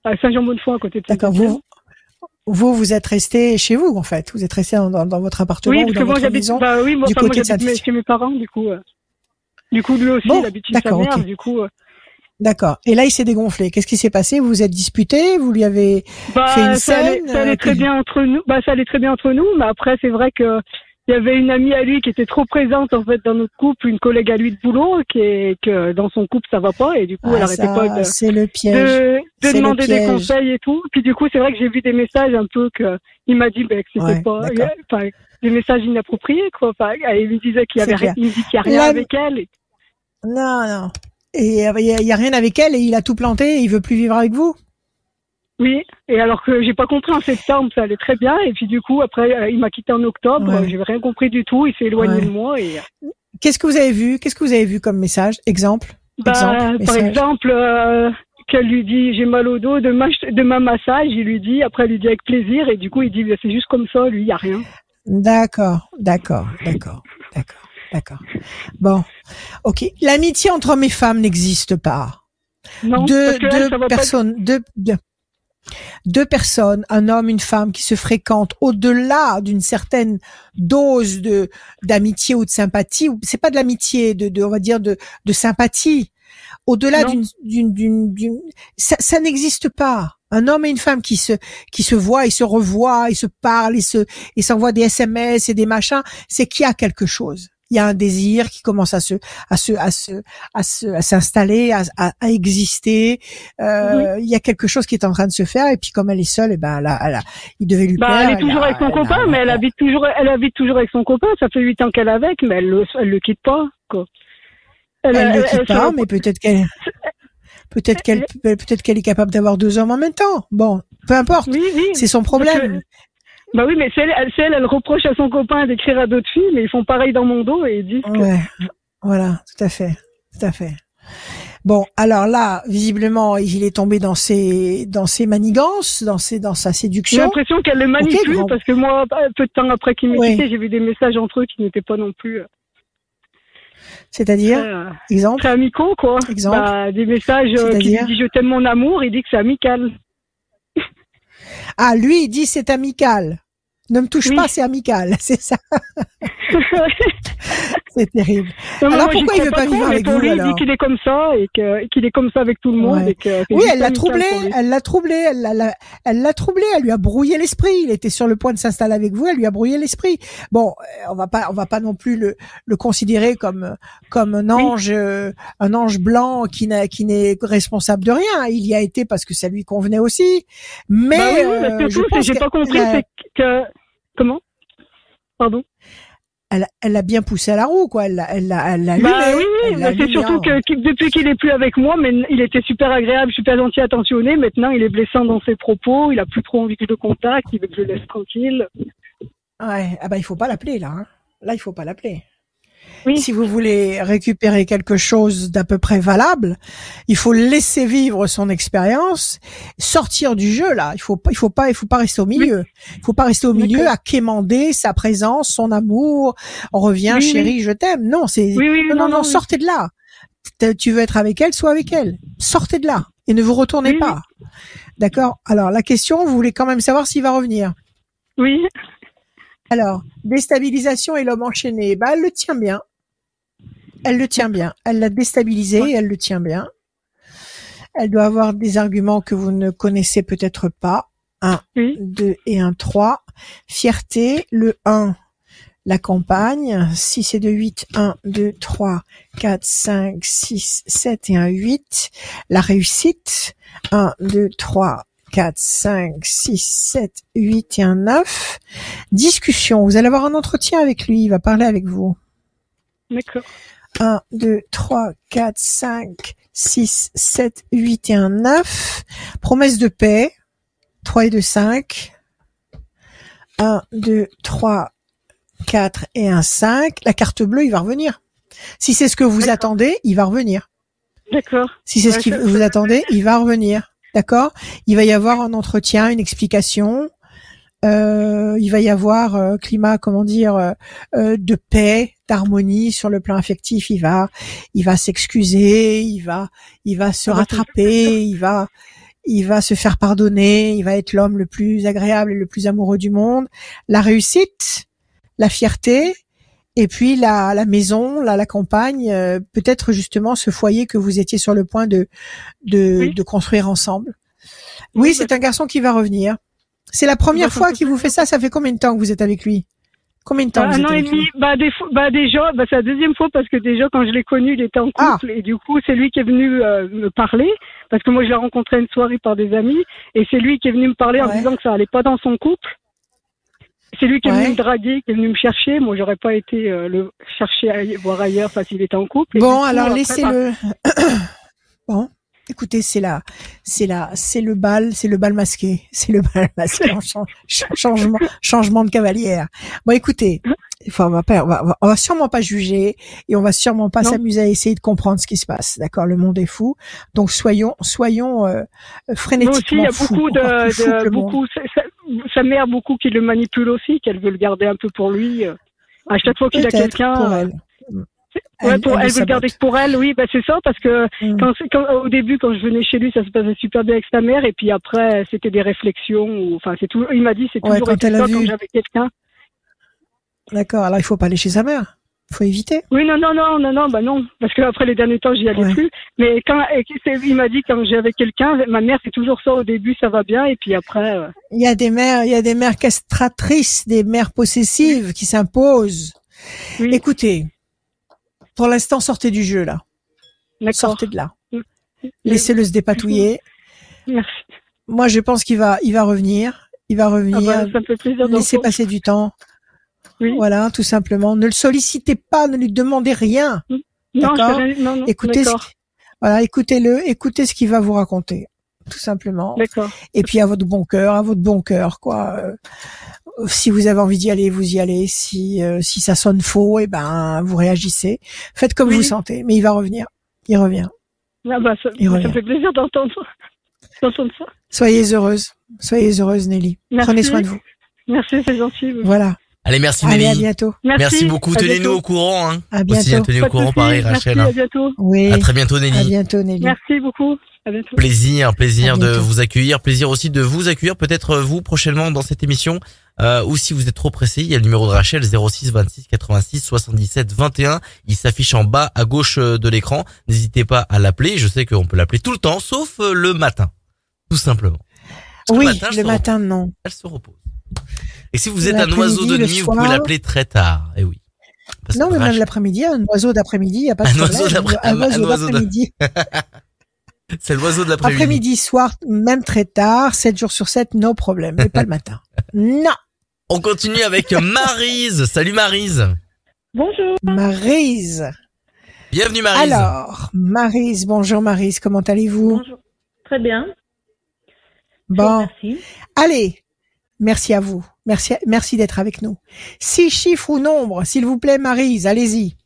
à Saint-Jean-Bonnefoy, à côté de D'accord. Saint-Étienne. Vous, vous, vous êtes resté chez vous, en fait. Vous êtes resté dans, dans- dans votre appartement Oui, ou parce dans que moi, votre maison. bah oui, moi, du enfin, moi, côté de j'habite chez mes parents, du coup. euh. Du coup, lui aussi, Bon, il habite chez sa d'accord, mère, du coup. euh, D'accord. Et là, il s'est dégonflé. Qu'est-ce qui s'est passé? Vous vous êtes disputé? Vous lui avez Bah, Fait une ça allait, ça allait euh, très bien entre nous. Bah, ça allait très bien entre nous, mais après, c'est vrai que il y avait une amie à lui qui était trop présente en fait dans notre couple, une collègue à lui de boulot qui est que dans son couple ça va pas et du coup Ah, elle arrêtait ça, pas de, C'est le piège. de, de C'est le demander des conseils et tout. Puis du coup c'est vrai que j'ai vu des messages un peu que il m'a dit ben, que c'était Ouais, pas enfin, des messages inappropriés quoi. Enfin, il me disait qu'il y avait il me dit qu'il y a rien avec elle. et- Non, non. Et il y, a- y a rien avec elle et il a tout planté. Et il veut plus vivre avec vous? Oui, et alors que j'ai pas compris en septembre, ça allait très bien. Et puis du coup, après, euh, il m'a quitté en octobre. Ouais. J'ai rien compris du tout. Il s'est éloigné Ouais. de moi. Et Qu'est-ce que vous avez vu? Qu'est-ce que vous avez vu comme message? Exemple? Bah, Exemple, par exemple, euh, qu'elle lui dit j'ai mal au dos, demain, je- demain massage. Il lui dit, après, elle lui dit avec plaisir. Et du coup, il dit c'est juste comme ça. Lui, il y a rien. D'accord, d'accord, d'accord, d'accord, d'accord. Bon, ok. L'amitié entre hommes et femmes n'existe pas. Non, deux elle, deux pas personnes, deux, deux, deux personnes, un homme, une femme qui se fréquentent au-delà d'une certaine dose de d'amitié ou de sympathie. ou C'est pas de l'amitié, de, de on va dire de de sympathie. Au-delà d'une d'une d'une- ça, ça n'existe pas. Un homme et une femme qui se qui se voient, ils se revoient, ils se parlent, ils se ils s'envoient des SMS et des machins, c'est qu'il y a quelque chose. Il y a un désir qui commence à se à se à se à se à s'installer, à, à, à exister. Euh, Il y a quelque chose qui est en train de se faire et puis comme elle est seule, et ben elle a- elle a- il devait lui Bah, plaire. elle est toujours a- avec son elle a- copain, mais elle habite toujours, elle habite toujours avec son copain. Ça fait huit ans qu'elle est avec, mais elle le, elle le quitte pas, quoi. Elle ne elle- quitte elle- pas, elle- mais peut-être qu'elle peut-être qu'elle peut-être qu'elle est capable d'avoir deux hommes en même temps. Bon, peu importe, Oui, oui. c'est son problème. Bah oui, mais c'est elle, reproche à son copain d'écrire à d'autres filles, mais ils font pareil dans mon dos et ils disent que... Ouais, voilà, tout à fait, tout à fait. Bon, alors là, visiblement, il est tombé dans ses dans ses manigances, dans ses dans sa J'ai séduction. l'impression qu'elle le manipule parce que moi, un peu de temps après qu'il m'ait Ouais. j'ai vu des messages entre eux qui n'étaient pas non plus euh, C'est-à-dire, euh, exemple, très amicaux, quoi. Exemple. Bah, des messages euh, qui disent je t'aime mon amour, il dit que c'est amical. ah lui, il dit c'est amical. Ne me touche Oui. pas, c'est amical, c'est ça, c'est terrible. Non, Alors moi, pourquoi il veut pas vivre avec vous, lui, il alors dit qu'il est comme ça et qu'il est comme ça avec tout le monde. Ouais. Et que c'est Oui, elle l'a troublé, elle l'a troublé, elle l'a- l'a, elle l'a troublé, elle lui a brouillé l'esprit. Il était sur le point de s'installer avec vous, elle lui a brouillé l'esprit. Bon, euh, on va pas, on va pas non plus le, le considérer comme comme un ange, euh, un ange blanc qui n'a, qui n'est responsable de rien. Il y a été parce que ça lui convenait aussi. Mais, Bah oui, euh, je j'ai pas compris, c'est que... Comment? Pardon? Elle, elle l'a bien poussé à la roue, quoi. Elle l'a, elle elle l'a Bah oui, oui, c'est surtout que, que depuis qu'il est plus avec moi, mais il était super agréable, super gentil, attentionné. Maintenant, il est blessant dans ses propos, il a plus trop envie que je le contacte, il veut que je le laisse tranquille. Ouais, ah bah il faut pas l'appeler là. hein. Là, il faut pas l'appeler. Oui. Si vous voulez récupérer quelque chose d'à peu près valable, il faut laisser vivre son expérience, sortir du jeu là. Il faut pas, il faut pas, il faut pas rester au milieu. Il faut pas rester au milieu à quémander sa présence, son amour. On revient, Oui, chérie, je t'aime. Non, c'est non, non, sortez de là. Tu veux être avec elle, sois avec elle. Sortez de là et ne vous retournez pas. D'accord? Alors la question, vous voulez quand même savoir s'il va revenir. Oui, Alors, déstabilisation et l'homme enchaîné, bah, elle le tient bien. Elle le tient bien. Elle l'a déstabilisé, et elle le tient bien. Elle doit avoir des arguments que vous ne connaissez peut-être pas. Un, oui. deux et un, trois. Fierté, le 1 l'accompagne. 6 et 2, 8, 1, 2, 3, 4, 5, 6, 7 et un 8. La réussite, 1, 2, 3, 4, 5, 6, 7, 8 et un 9. Discussion. Vous allez avoir un entretien avec lui. Il va parler avec vous. D'accord. 1, 2, 3, 4, 5, 6, 7, 8 et un 9. Promesse de paix. 3 et 2, 5. 1, 2, 3, 4 et un 5. La carte bleue, il va revenir. Si c'est ce que vous attendez, il va revenir. D'accord. Si c'est ce que vous attendez, il va revenir. D'accord? Il va y avoir un entretien, une explication. Euh, il va y avoir euh, climat, comment dire, euh, euh, de paix, d'harmonie sur le plan affectif. Il va, il va s'excuser, il va, il va se Ah bah, rattraper, il va, il va se faire pardonner. Il va être l'homme le plus agréable et le plus amoureux du monde. La réussite, la fierté, et puis la, la maison, la, la campagne, euh, peut-être justement ce foyer que vous étiez sur le point de de, Oui. de construire ensemble. Oui, Oui, c'est bah, un garçon qui va revenir. C'est la première Bah, fois qu'il vous fait ça. Ça fait combien de temps que vous êtes avec lui? Combien de temps un an et demi, bah, des fois, bah déjà, bah, c'est la deuxième fois parce que déjà quand je l'ai connu, il était en Ah. couple et du coup c'est lui qui est venu euh, me parler parce que moi je l'ai rencontré à une soirée par des amis et c'est lui qui est venu me parler en disant que ça allait pas dans son couple. C'est lui qui est Ouais. venu me draguer, qui est venu me chercher. Moi j'aurais pas été euh, le chercher à voir ailleurs parce qu'il était en couple. Bon, coup, alors laissez-le. bon, écoutez, c'est là, c'est là, c'est le bal, c'est le bal masqué, c'est le bal masqué, en chan- ch- changement, changement de cavalière. Bon, écoutez, on va pas, on va, on va- sûrement pas juger et on va sûrement pas s'amuser à essayer de comprendre ce qui se passe. D'accord, le monde est fou, donc soyons, soyons euh, frénétiquement aussi, il y a beaucoup fous de, de beaucoup. sa- sa- mère beaucoup qui le manipule aussi, qu'elle veut le garder un peu pour lui. euh. À chaque fois qu'il a quelqu'un, pour euh, elle. Ouais, pour, elle, le veut le garder pour elle, oui, bah c'est ça, parce que Mm. quand, quand- au début, quand je venais chez lui, ça se passait super bien avec sa mère, et puis après, c'était des réflexions, enfin, c'est tout, il m'a dit, c'est Ouais, toujours quand elle a ça vu. quand j'avais quelqu'un. D'accord, alors il faut pas aller chez sa mère, faut éviter. Oui, non, non, non, non, non, bah non, parce que après les derniers temps, j'y allais Ouais. plus. Mais quand, il m'a dit, quand j'avais quelqu'un, ma mère, c'est toujours ça, au début, ça va bien, et puis après, euh, Il y a des mères, il y a des mères castratrices, des mères possessives qui s'imposent. oui, Écoutez, pour l'instant, sortez du jeu là. Sortez de là. Mm. Laissez-le se dépatouiller. Merci. Moi, je pense qu'il va, il va revenir. Il va Ah revenir. bah, ça me fait plaisir Laissez passer du temps. Oui. Voilà, tout simplement. Ne le sollicitez pas, ne lui demandez rien. Non, D'accord. non, non, Écoutez, ce voilà, écoutez-le, écoutez ce qu'il va vous raconter, tout simplement. d'accord. Et puis à votre bon cœur, à votre bon cœur, quoi. Si vous avez envie d'y aller, vous y allez. Si euh, si ça sonne faux, eh ben vous réagissez. Faites comme Oui. vous sentez. Mais il va revenir. Il revient. Ah bah, ça, Il ça revient. me fait plaisir d'entendre, d'entendre ça. Soyez heureuse. Soyez heureuse, Nelly. Merci. Prenez soin de vous. Merci, c'est gentil. Voilà. Allez, merci Allez, à Nelly. bientôt. Merci, Merci beaucoup. à Tenez-nous au courant. Hein. À Aussi, bientôt. tenez au courant, pareil, Merci, Rachel. hein. à bientôt. Oui. À très bientôt, À Nelly. bientôt, Nelly. Merci beaucoup. À bientôt. Plaisir, plaisir À de bientôt. vous accueillir, plaisir aussi de vous accueillir peut-être euh, vous prochainement dans cette émission. Euh, ou si vous êtes trop pressé, il y a le numéro de Rachel 06 26 86 77 21. Il s'affiche en bas à gauche euh, de l'écran. N'hésitez pas à l'appeler. Je sais qu'on peut l'appeler tout le temps, sauf euh, le matin, tout simplement. Parce Oui, matin, le matin, non. Elle se repose. Et si vous êtes un oiseau de nuit, vous pouvez l'appeler très tard. Eh oui. Parce Non, mais même l'après-midi, un oiseau d'après-midi, il n'y a pas de Un problème. oiseau d'après- Un oiseau d'après-midi. c'est l'oiseau de l'après-midi. Après-midi, soir, même très tard, 7 jours sur 7, no problème. Mais pas le matin. Non. On continue avec Marise. Salut Marise. Bonjour. Marise. Bienvenue Marise. Alors, Marise, bonjour Marise, comment allez-vous? Bonjour. Très bien. Bon, Merci. allez, merci à vous. Merci, merci d'être avec nous. Six chiffres ou nombres, s'il vous plaît, Marise, allez-y.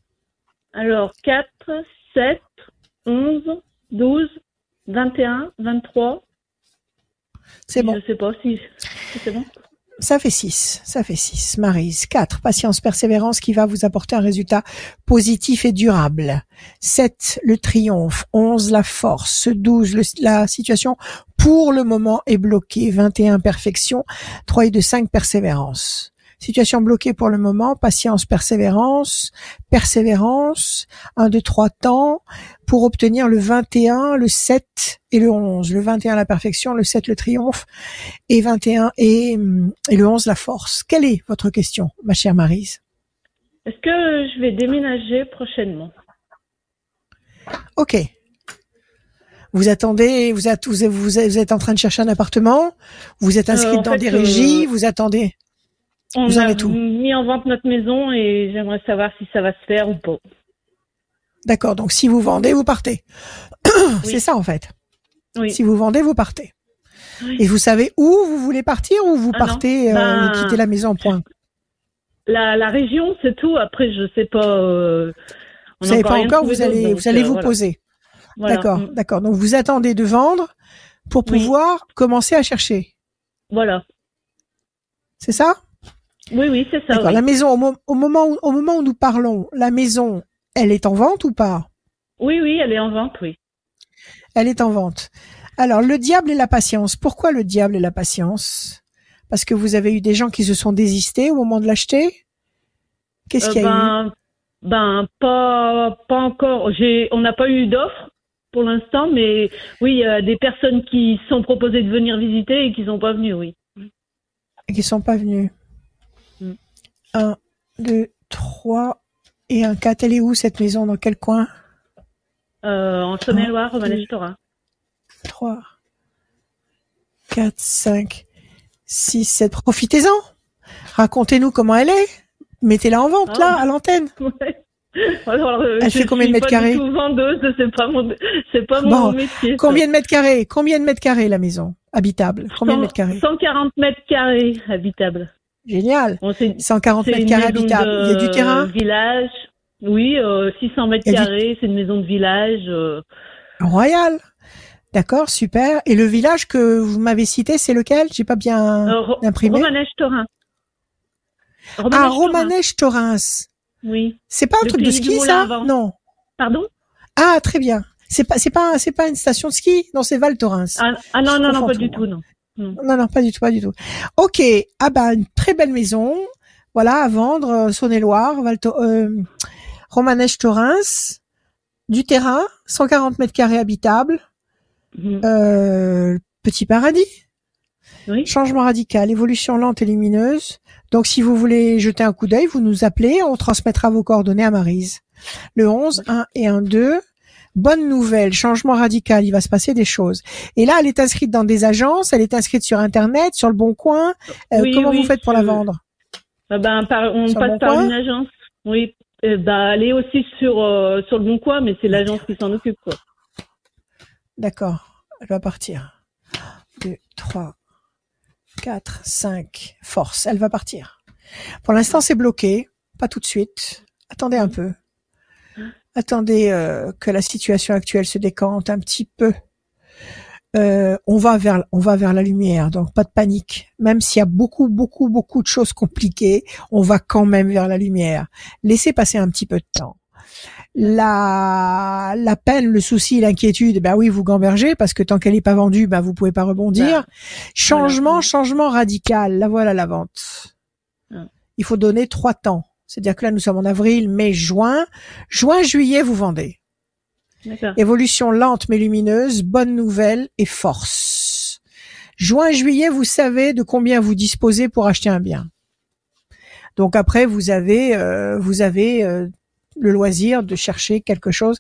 Alors, 4, 7, 11, 12, 21, 23. C'est bon. Je sais pas si si c'est bon. Ça fait 6, ça fait 6. Marise, 4. Patience, persévérance qui va vous apporter un résultat positif et durable. 7. Le triomphe. 11. La force. 12. le- la situation pour le moment est bloquée. 21. Perfection. 3 et 2, 5. Persévérance. Situation bloquée pour le moment. Patience, persévérance. Persévérance. 1, 2, 3 temps pour obtenir le 21, le 7 et le 11. Le 21 la perfection, le 7 le triomphe et 21 et, et le 11 la force. Quelle est votre question, ma chère Marise? Est-ce que je vais déménager prochainement? Ok. Vous attendez, vous êtes, vous êtes, vous en train de chercher un appartement, vous êtes inscrite Euh, dans fait, des euh, régies, vous attendez. On Vous a mis en vente notre maison et j'aimerais savoir si ça va se faire ou pas. D'accord, donc si vous vendez, vous partez. C'est ça en fait. Oui. Si vous vendez, vous partez. Oui. Et vous savez où vous voulez partir ou vous Ah partez, euh, Ben, vous quittez la maison, point. La, la région, c'est tout. Après, je sais pas. euh, on Vous a savez pas encore, vous allez, vous allez euh, vous voilà. poser. Voilà. D'accord, Mm. d'accord. Donc vous attendez de vendre pour pouvoir commencer à chercher. Voilà. C'est ça? Oui, oui, c'est ça. Oui. La maison, au, mo- au moment où, au moment où nous parlons, la maison, elle est en vente ou pas? Oui, oui, elle est en vente, oui. Elle est en vente. Alors, le diable et la patience. Pourquoi le diable et la patience? Parce que vous avez eu des gens qui se sont désistés au moment de l'acheter? Qu'est-ce Euh, qu'il y a eu? ben, ben, pas, pas encore. On n'a pas eu d'offre pour l'instant, mais oui, il y a des personnes qui se sont proposées de venir visiter et qui sont pas venues, oui. et qui sont pas venus 1, 2, 3 et un 4. Elle est où cette maison? Dans quel coin? Euh, en Saône-et-Loire, Romanèche Torin. 3, 4, 5, 6, 7. Profitez-en. Racontez-nous comment elle est. Mettez-la en vente, Ah, là, à l'antenne. Ouais. Alors, euh, Elle je fait combien de mètres carrés vendeuse, c'est pas mon, c'est pas mon Bon. métier. Combien de mètres carrés? Combien de mètres carrés, la maison? Habitable. Combien de mètres carrés? 140 mètres carrés habitables. Génial. Bon, c'est 140 c'est mètres carrés habitables. Il y a du terrain? Village. Oui, euh, 600 mètres du- carrés. C'est une maison de village. euh, Royal. D'accord, super. Et le village que vous m'avez cité, c'est lequel? J'ai pas bien euh, Ro- imprimé. Romanèche Torin. ah, Romanèche-Torin. Romanèche Torrens. Oui. C'est pas un Le truc de ski, ça? Non. Pardon? Ah, très bien. C'est pas, c'est pas, c'est pas une station de ski Non, c'est Val Thorens. ah, ah non, Je non, non, pas du tout, non. Non, non, pas du tout, pas du tout. Ok. Ah bah une très belle maison. Voilà, à vendre, euh, Saône-et-Loire, euh, Romanèche Torrens. Du terrain, 140 mètres carrés habitables. Mhm. Euh, petit paradis. Oui. Changement radical, évolution lente et lumineuse. Donc, si vous voulez jeter un coup d'œil, vous nous appelez, on transmettra vos coordonnées à Marise. Le 11, 1 et 1, 2. Bonne nouvelle, changement radical, il va se passer des choses. Et là, elle est inscrite dans des agences, elle est inscrite sur Internet, sur le Bon Coin. Euh, Oui, comment oui, vous faites pour la vendre Ah ben, par- on Sur passe Bon par Coin une agence. Oui. Euh, bah, elle est aussi sur euh, sur le bon coin, mais c'est l'agence qui s'en occupe, quoi. D'accord, elle va partir. 2, 3, 4, 5, force, elle va partir. Pour l'instant, c'est bloqué, pas tout de suite. Attendez un peu. Attendez euh, que la situation actuelle se décante un petit peu. Euh, on va vers on va vers la lumière, donc pas de panique. Même s'il y a beaucoup beaucoup beaucoup de choses compliquées, on va quand même vers la lumière. Laissez passer un petit peu de temps. La la peine, le souci, l'inquiétude, ben oui, vous gambergez parce que tant qu'elle n'est pas vendue, ben vous pouvez pas rebondir. changement, voilà. changement radical. La voilà la vente. Mm. Il faut donner trois temps. C'est-à-dire que là, nous sommes en avril, mai, juin. Juin, juillet, vous vendez. Évolution lente mais lumineuse, bonne nouvelle et force. Juin, juillet, vous savez de combien vous disposez pour acheter un bien. Donc après, vous avez, euh, vous avez euh, le loisir de chercher quelque chose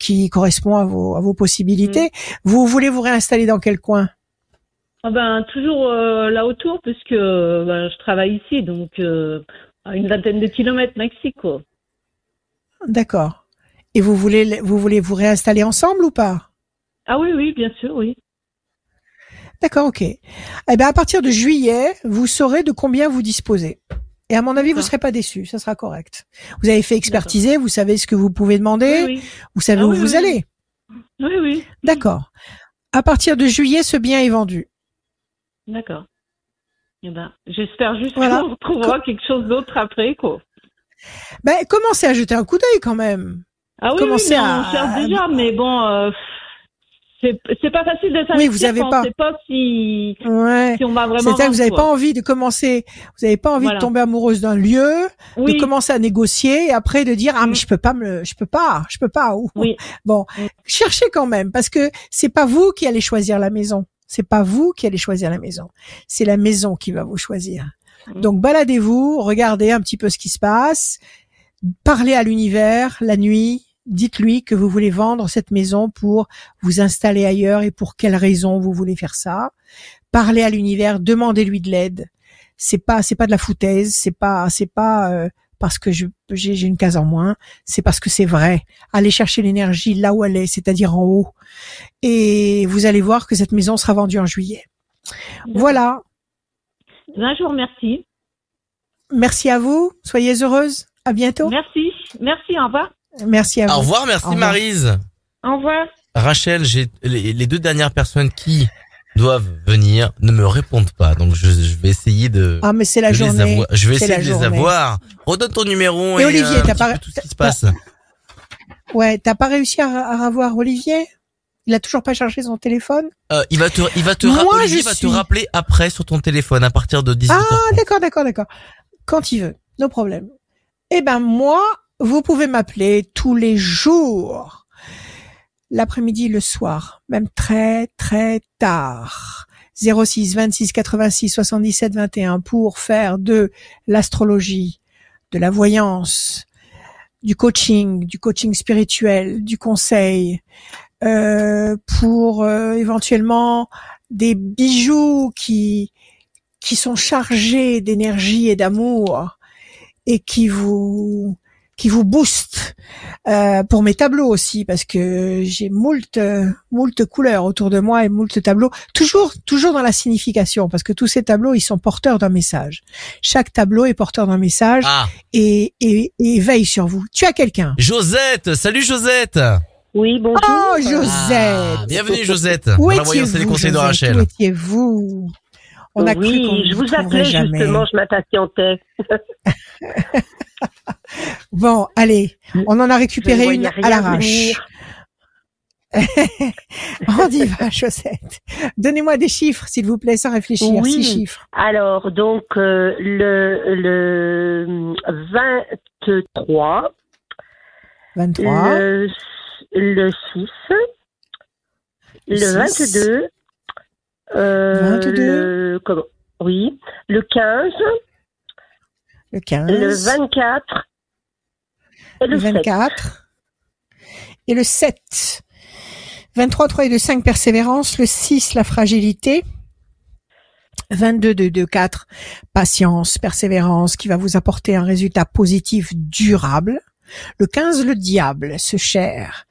qui correspond à vos, à vos possibilités. Vous voulez vous réinstaller dans quel coin? Ah ben, toujours euh, là autour, puisque euh, ben, je travaille ici, donc euh, à une vingtaine de kilomètres maxi, quoi. D'accord. Et vous voulez, vous voulez vous réinstaller ensemble ou pas? Ah oui, oui, bien sûr, oui. D'accord, ok. Eh ben à partir de juillet, vous saurez de combien vous disposez. Et à mon avis, vous D'accord. serez pas déçu, ça sera correct. Vous avez fait expertiser, vous savez ce que vous pouvez demander, Oui, oui. vous savez Ah où oui, vous allez. Oui, oui. D'accord. À partir de juillet, ce bien est vendu. D'accord. Eh ben, j'espère juste Voilà. qu'on retrouvera quelque chose d'autre après, quoi. Ben commencez à jeter un coup d'œil quand même. Ah oui, oui, mais à- on cherche déjà, mais bon, euh, c'est c'est pas facile de s'investir Oui, vous avez quand pas- on sait pas si, Ouais. si on va vraiment C'est-à-dire que vous n'avez pas envie de commencer, vous n'avez pas envie Voilà. de tomber amoureuse d'un lieu, Oui, de commencer à négocier et après de dire ah mais Mm. je peux pas me, je peux pas, je peux pas. Ou- oui. Bon, Mm. cherchez quand même parce que c'est pas vous qui allez choisir la maison. C'est pas vous qui allez choisir la maison. C'est la maison qui va vous choisir. Mm. Donc baladez-vous, regardez un petit peu ce qui se passe, parlez à l'univers la nuit, dites-lui que vous voulez vendre cette maison pour vous installer ailleurs et pour quelles raisons vous voulez faire ça. Parlez à l'univers, demandez-lui de l'aide. C'est pas c'est pas de la foutaise, c'est pas c'est pas euh, parce que je j'ai j'ai une case en moins, c'est parce que c'est vrai. Allez chercher l'énergie là où elle est, c'est-à-dire en haut. Et vous allez voir que cette maison sera vendue en juillet. Voilà. Je vous remercie. Merci à vous. Soyez heureuse. À bientôt. Merci. Merci, au revoir. Merci à vous. Au revoir, merci Au revoir. Marise. Au revoir. Rachel, j'ai les, les deux dernières personnes qui doivent venir ne me répondent pas, donc je, je vais essayer de, Ah mais c'est la journée. avoir. Je vais essayer de les avoir. Redonne ton numéro Et et, Olivier, euh, t'as pas- tout ce qui se passe. Ouais, t'as pas réussi à, à revoir Olivier? Il a toujours pas cherché son téléphone? Euh, il va te, il va te, Moi, ra- Olivier va suis- te rappeler après sur ton téléphone à partir de 18h. Ah, d'accord, d'accord, d'accord. Quand il veut, no problème. Eh ben moi, vous pouvez m'appeler tous les jours, l'après-midi, le soir, même très très tard. 06 26 86 77 21 pour faire de l'astrologie de la voyance, du coaching, du coaching spirituel, du conseil, euh, pour euh, éventuellement des bijoux qui qui sont chargés d'énergie et d'amour et qui vous qui vous boostent euh, pour mes tableaux aussi parce que j'ai moult moult couleurs autour de moi et moult tableaux toujours toujours dans la signification parce que tous ces tableaux ils sont porteurs d'un message chaque tableau est porteur d'un message Ah, et, et, et veille sur vous tu as quelqu'un Josette, salut Josette. Oui, bonjour. oh Ah, Josette bienvenue Josette. où étiez-vous conseils de Josette Rachel. Où étiez-vous? On a cru qu'on je vous appelais jamais. justement, je m'impatientais. Bon, allez, on en a récupéré une à l'arrache. On y va, Chaussette. Donnez-moi des chiffres, s'il vous plaît, sans réfléchir. Oui. Six chiffres. Alors, donc, euh, le, le 23, 23, le, le 6, le Six. 22, euh, 22. le, comment, oui, le 15, le 15, le 24 et le, le 7. 24 et le 7. 23, 3 et 2, 5, persévérance. Le 6, la fragilité. 22, 2, 2, 4, patience, persévérance, qui va vous apporter un résultat positif durable. Le 15, le diable, ce cher,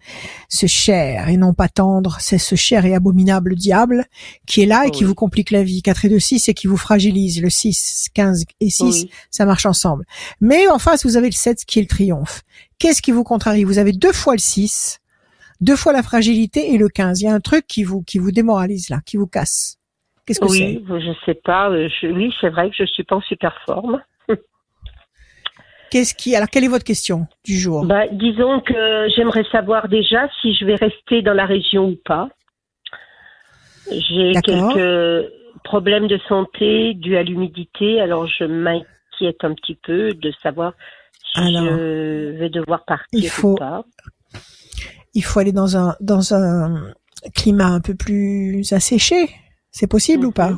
ce cher et non pas tendre, c'est ce cher et abominable diable qui est là et qui Oui. vous complique la vie. 4 et 2, 6 et qui vous fragilise. Le 6, 15 et 6, Oui. ça marche ensemble. Mais en face, vous avez le 7 qui est le triomphe. Qu'est-ce qui vous contrarie? Vous avez deux fois le 6, deux fois la fragilité et le 15. Il y a un truc qui vous qui vous démoralise là, qui vous casse. Qu'est-ce que Oui, je sais pas. je- oui, c'est vrai que je suis pas en super forme. Qu'est-ce qui Alors quelle est votre question du jour? Bah, disons que j'aimerais savoir déjà si je vais rester dans la région ou pas. J'ai quelques problèmes de santé dus à l'humidité, alors je m'inquiète un petit peu de savoir si Alors, je vais devoir partir il faut- ou pas. Il faut aller dans un dans un climat un peu plus asséché. C'est possible ou Mhm. pas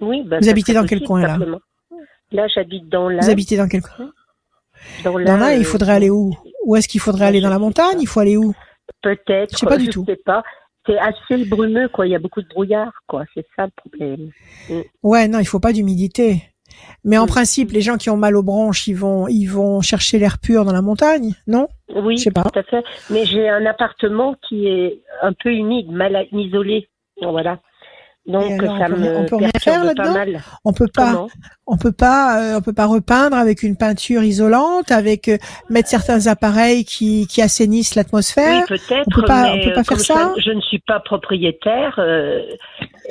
Oui, bah, Vous habitez dans quel coin, là? Là, j'habite dans la. Vous habitez dans quel coin? Dans là, il euh, faudrait aller où? Où est-ce qu'il faudrait aller? Dans la montagne? Il faut aller où? Peut-être. Je sais pas du tout. sais pas. C'est assez brumeux, quoi. Il y a beaucoup de brouillard, quoi. C'est ça le problème. Ouais, non, il faut pas d'humidité. Mais en Mm. principe, les gens qui ont mal aux bronches, ils vont ils vont chercher l'air pur dans la montagne, non? Oui, Je sais pas. tout à fait. Mais j'ai un appartement qui est un peu humide, mal isolé. Voilà. Donc alors, ça on peut me on peut rien faire pas là-dedans. On peut pas Comment? On peut pas euh, on peut pas repeindre avec une peinture isolante, avec euh, mettre certains appareils qui qui assainissent l'atmosphère? Oui, peut-être. on peut pas- mais on peut pas euh, faire ça Je ne suis pas propriétaire. euh,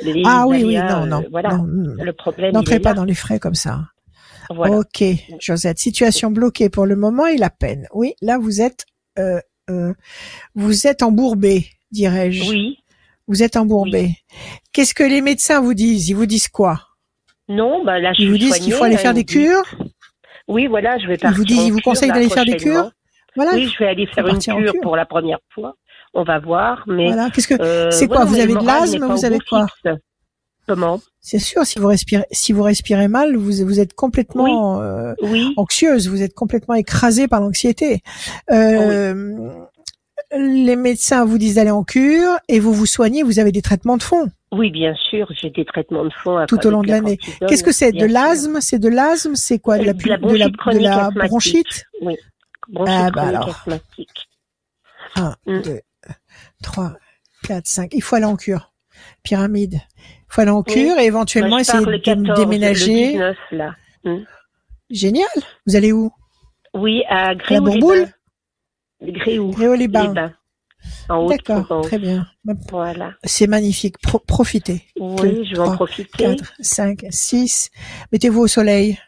les ah oui oui, aléas, non non. euh, voilà. non, Le problème. N'entrez pas là. dans les frais comme ça. Voilà. Ok, Josette. Situation bloquée pour le moment et la peine. Oui, là vous êtes, euh, euh, vous êtes embourbé, dirais-je. Oui. Vous êtes embourbé. Qu'est-ce que les médecins vous disent? Ils vous disent quoi? Non, bah là je Ils vous disent qu'il faut aller faire ils des cures? Oui, voilà, je vais Ils partir. vous disent, en ils vous conseillent d'aller faire des cures? Voilà. Oui, je vais aller faire une cure cure. pour la première fois. On va voir, mais Voilà. Qu'est-ce que euh, c'est quoi, vous avez de l'asthme, vous avez quoi? fixe. Comment? C'est sûr. Si vous respirez, si vous respirez mal, vous vous êtes complètement euh, Oui, anxieuse. Vous êtes complètement écrasée par l'anxiété. Euh, Les médecins vous disent d'aller en cure et vous vous soignez. Vous avez des traitements de fond. oui, bien sûr, j'ai des traitements de fond Tout au long de la l'année. Qu'est-ce que c'est De l'asthme? C'est de l'asthme? C'est quoi? De la, De la pu- de la, bronchite de la bronchite? Oui, bronchite Ah, bah alors. asthmatique. 1, Mm. 2, 3, 4, 5. Il faut aller en cure. Pyramide. Il faut aller en Oui. cure et éventuellement Moi, je essayer de 14, déménager. Le 19, là. Génial. Vous allez où? Oui, à Bourboule? Gréoux. Gréoux-les-Bains. les Bains. En D'accord, très bien. Voilà. C'est magnifique. Pro- profitez. Oui, Deux, je vais en trois, profiter. 4, 5, 6. Mettez-vous au soleil.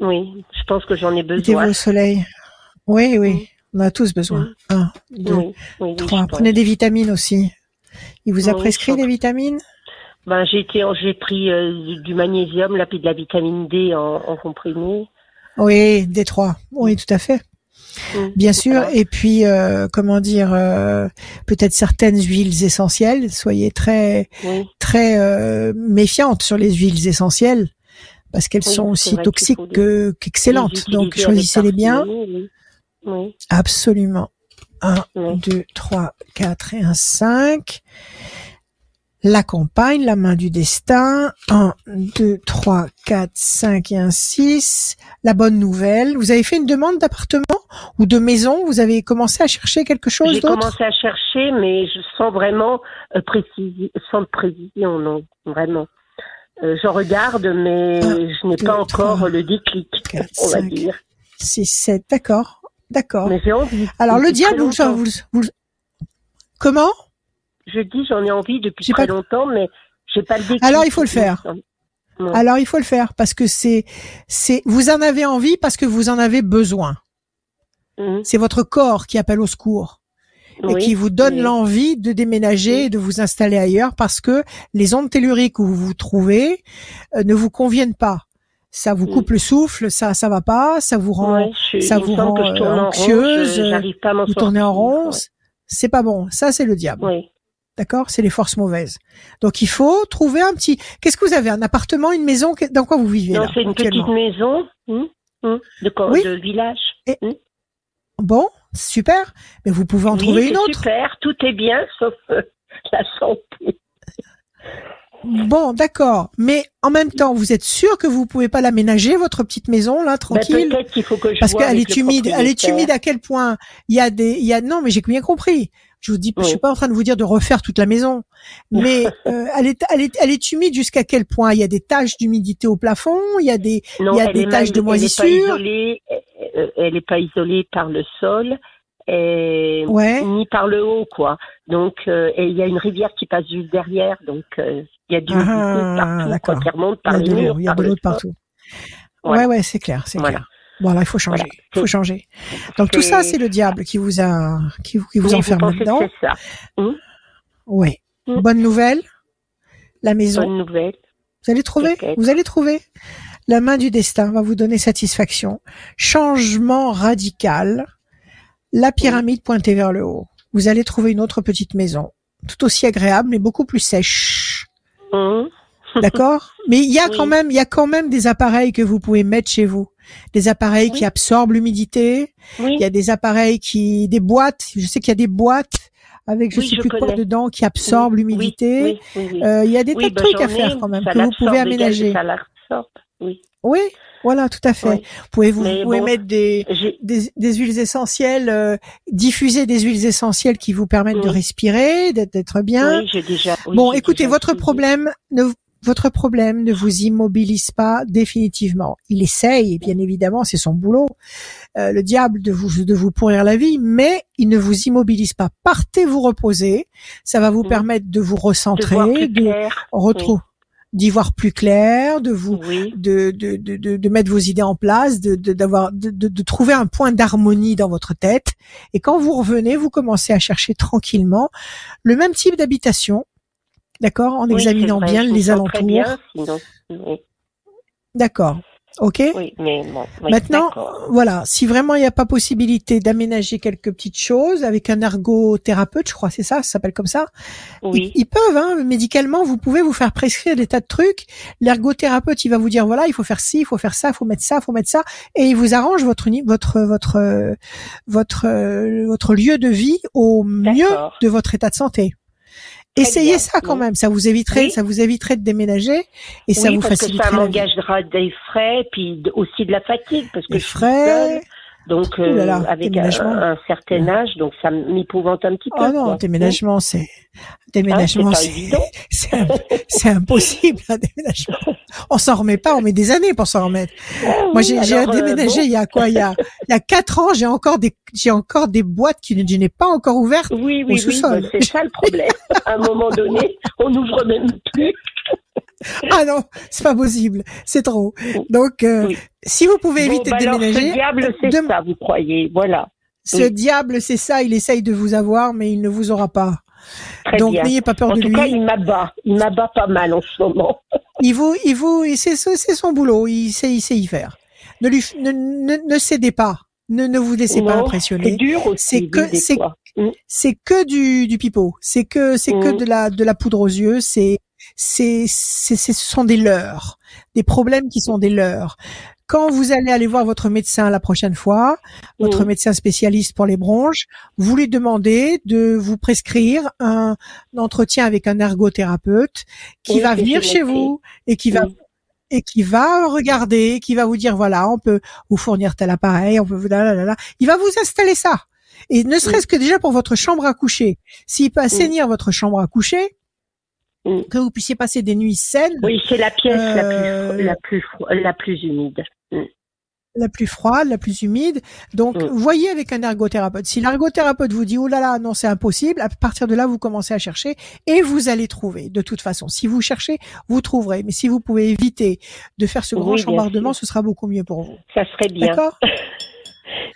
Oui, je pense que j'en ai Mettez-vous besoin. au soleil. Oui, oui. On a tous besoin. Mm. 1, 2, Oui, oui, oui, 3. je Prenez des vitamines aussi. Il vous a Oui, prescrit des vitamines? Ben, j'ai été, j'ai pris euh, du- magnésium, là, puis de la vitamine D en, en comprimé. Oui, des trois. Oui, tout à fait. Mm. Bien sûr. Et puis, euh, comment dire, euh, peut-être certaines huiles essentielles. Soyez très, Oui, très euh, méfiante sur les huiles essentielles parce qu'elles Oui, sont aussi toxiques que- qu'excellentes. Donc choisissez-les bien. oui. Absolument. 1, Oui. 2, 3, 4 et un 5. La campagne, la main du destin. 1, 2, 3, 4, 5 et un 6. La bonne nouvelle. Vous avez fait une demande d'appartement ou de maison? Vous avez commencé à chercher quelque chose J'ai d'autre? commencé à chercher, mais je sens vraiment euh, précision, sans précision, non, vraiment. Euh, je regarde, mais Un, je n'ai pas encore trois, le déclic, quatre, on va dire. 6, 7. D'accord. D'accord. Mais j'ai envie. Alors le diable, vous, vous, vous comment? Je dis, j'en ai envie depuis J'ai très pas- longtemps, mais j'ai pas le déclic. Alors, il faut le faire. Ouais. Alors il faut le faire parce que c'est c'est vous en avez envie parce que vous en avez besoin. Mhm. C'est votre corps qui appelle au secours et Oui, qui vous donne oui. l'envie de déménager et de vous installer ailleurs parce que les ondes telluriques où vous vous trouvez euh, ne vous conviennent pas. Ça vous Mm. coupe le souffle, ça ça va pas, ça vous rend je, ça vous rend, euh, anxieuse, vous tournez en rond, c'est pas bon. Ça c'est le diable. D'accord? C'est les forces mauvaises. Donc il faut trouver un petit. Qu'est-ce que vous avez? Un appartement, une maison? Dans quoi vous vivez Non, c'est une petite maison hum, hum, de, Oui. de village. Et- hum. Bon, super. Mais vous pouvez en Oui, trouver une autre. Super, tout est bien, sauf euh, la santé. Bon, d'accord. Mais en même temps, vous êtes sûr que vous pouvez pas l'aménager votre petite maison là, Ben, tranquille? Peut-être qu'il faut que je Parce qu'elle est humide. Elle est humide à quel point? Il y a des, il y a non, mais j'ai bien compris. Je vous dis, je Oui. suis pas en train de vous dire de refaire toute la maison, mais euh, elle est, elle est, elle est humide jusqu'à quel point? Il y a des taches d'humidité au plafond. Il y a des, Non, il y a des taches mal- de Elle moisissure. n'est pas isolée, euh, elle n'est pas isolée par le sol et Ouais. ni par le haut, quoi. Donc, euh, et il y a une rivière qui passe juste derrière, donc euh, il y a du Ah, partout, quand il remonte Il y par a les de l'eau, murs, il y a par de le l'eau partout. Voilà. Ouais, ouais, c'est clair, c'est Voilà. clair. Bon, il faut changer. Voilà. Il faut changer. Donc tout ça, c'est le diable qui vous a, qui, vous- qui vous Oui, enferme là-dedans. c'est ça. Hum, Ouais. Mm. Bonne nouvelle. La maison. bonne nouvelle. Vous allez trouver. Vous allez trouver. La main du destin va vous donner satisfaction. Changement radical. La pyramide pointée vers le haut. Vous allez trouver une autre petite maison. Tout aussi agréable, mais beaucoup plus sèche. Hum, D'accord? Mais il y a Oui. quand même, il y a quand même des appareils que vous pouvez mettre chez vous. Des appareils Oui. qui absorbent l'humidité. Oui, Il y a des appareils qui, des boîtes. Je sais qu'il y a des boîtes avec je Oui, sais je plus quoi dedans qui absorbent l'humidité. Euh, il y a des tas de bah, trucs à faire ai, quand même que vous pouvez aménager. Ça oui. Oui, voilà, tout à fait. Oui. Vous pouvez vous, Mais pouvez bon, mettre des, des des huiles essentielles, euh, diffuser des huiles essentielles qui vous permettent de respirer, d'être bien. Oui, j'ai déjà. bon, écoutez, déjà votre problème ne votre problème ne vous immobilise pas définitivement. Il essaye, et bien évidemment, c'est son boulot, euh, le diable de vous de vous pourrir la vie, mais il ne vous immobilise pas. Partez vous reposer, ça va vous Mhm. permettre de vous recentrer, de d'y voir plus clair, de vous Oui, de, de, de, de, de mettre vos idées en place, de, de, d'avoir, de, de, de trouver un point d'harmonie dans votre tête. Et quand vous revenez, vous commencez à chercher tranquillement le même type d'habitation, d'accord, en Oui, examinant bien je les alentours. Très bien, sinon. Oui, D'accord. Ok. oui, mais bon. oui, Maintenant, voilà, si vraiment il n'y a pas possibilité d'aménager quelques petites choses avec un ergothérapeute, je crois, c'est ça, ça s'appelle comme ça. Oui, Ils, ils peuvent, hein, médicalement, vous pouvez vous faire prescrire des tas de trucs. L'ergothérapeute, il va vous dire voilà, il faut faire ci, il faut faire ça, il faut mettre ça, il faut mettre ça, et il vous arrange votre votre votre euh, votre votre lieu de vie au mieux de votre état de santé. Essayez bien, ça quand oui. même, ça vous éviterait, Oui. ça vous éviterait de déménager et ça oui, vous parce que faciliterait ça la vie. m'engagera des frais, puis aussi de la fatigue, parce que Les je suis frais. seule, donc Ouh là là, euh, avec un, déménagement. un certain âge, donc ça m'épouvante un petit peu. Oh non, déménagement, c'est Hein, déménagement, c'est impossible un déménagement. On s'en remet pas, on met des années pour s'en remettre. Ah Moi, oui, j'ai euh, déménagé bon. il y a quoi? Il y a il y a quatre ans, j'ai encore des j'ai encore des boîtes qui je n'ai pas encore ouvertes. Oui, oui, oui, sous-sol. bah, c'est ça le problème. à un moment donné, on n'ouvre même plus. Ah non, c'est pas possible, c'est trop. Donc, euh, Oui. si vous pouvez Bon, éviter bah de alors, déménager, ce diable, c'est ça, vous croyez. Voilà. ce oui. diable, c'est ça, il essaye de vous avoir, mais il ne vous aura pas. Très Donc, n'ayez pas peur En de tout lui. cas, il m'abat. Il m'abat pas mal en ce moment. Il vous, il vous, c'est c'est son boulot, il sait, il sait y faire. Ne lui, ne, ne, ne cédez pas, ne, ne vous laissez pas Non, C'est impressionner. dur aussi. C'est que, c'est. Mm. c'est que du, du pipeau. C'est que c'est que Mm. de la de la poudre aux yeux. C'est c'est ce sont des leurs, des problèmes qui sont des leurs. Quand vous allez aller voir votre médecin la prochaine fois, votre Mm. médecin spécialiste pour les bronches, vous lui demandez de vous prescrire un entretien avec un ergothérapeute qui Oui, va venir chez vous et qui va Mm. et qui va regarder, qui va vous dire voilà, on peut vous fournir tel appareil, on peut vous là, là, là, là. il va vous installer ça. Et ne serait-ce que déjà pour votre chambre à coucher, s'il peut assainir votre chambre à coucher, Mm. que vous puissiez passer des nuits saines, Oui, c'est la pièce la Euh, plus, la plus, fro- la plus humide. Mm. la plus froide, la plus humide. Donc, Mm. voyez avec un ergothérapeute. Si l'ergothérapeute vous dit oh là là, non, c'est impossible, à partir de là, vous commencez à chercher et vous allez trouver. De toute façon, si vous cherchez, vous trouverez. Mais si vous pouvez éviter de faire ce grand chambardement, ce sera beaucoup mieux pour vous. Ça serait bien. D'accord?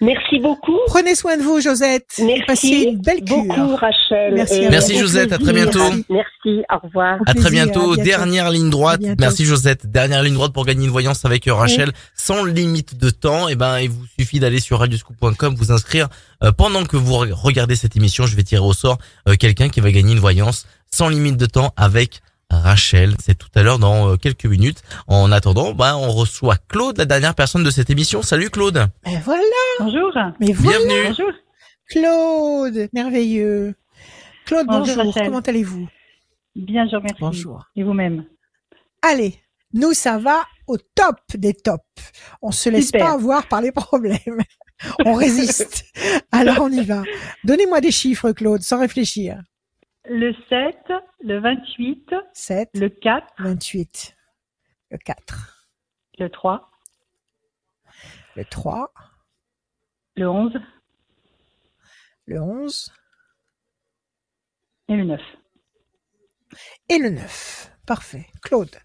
Merci beaucoup. Prenez soin de vous, Josette. et Merci Passez une belle cure. beaucoup, Rachel. Merci à Merci, Josette, à très bientôt. Merci, au revoir. Au À très bientôt. à bientôt. Dernière ligne droite. Merci Josette. Dernière ligne droite pour gagner une voyance avec euh, Rachel sans limite de temps. Et ben, il vous suffit d'aller sur radioscoop.com, vous inscrire. Euh, pendant que vous re- regardez cette émission, je vais tirer au sort euh, quelqu'un qui va gagner une voyance sans limite de temps avec Rachel. C'est tout à l'heure dans euh, quelques minutes. En attendant, ben, on reçoit Claude, la dernière personne de cette émission. Salut Claude. Et voilà. Bonjour. Mais voilà, Bienvenue. Bonjour. Claude, merveilleux. Claude, Bonjour. Comment allez-vous? Bien, je vous remercie. Bonjour. Et vous-même? Allez, nous, ça va au top des tops. On se laisse Super. pas avoir par les problèmes. On résiste. Alors, on y va. Donnez-moi des chiffres, Claude, sans réfléchir. Le 7, le 28, 7, le 4, 28, le 4, le 3, le 3, le 11 le 11 et le 9. et le 9. Parfait. Claude.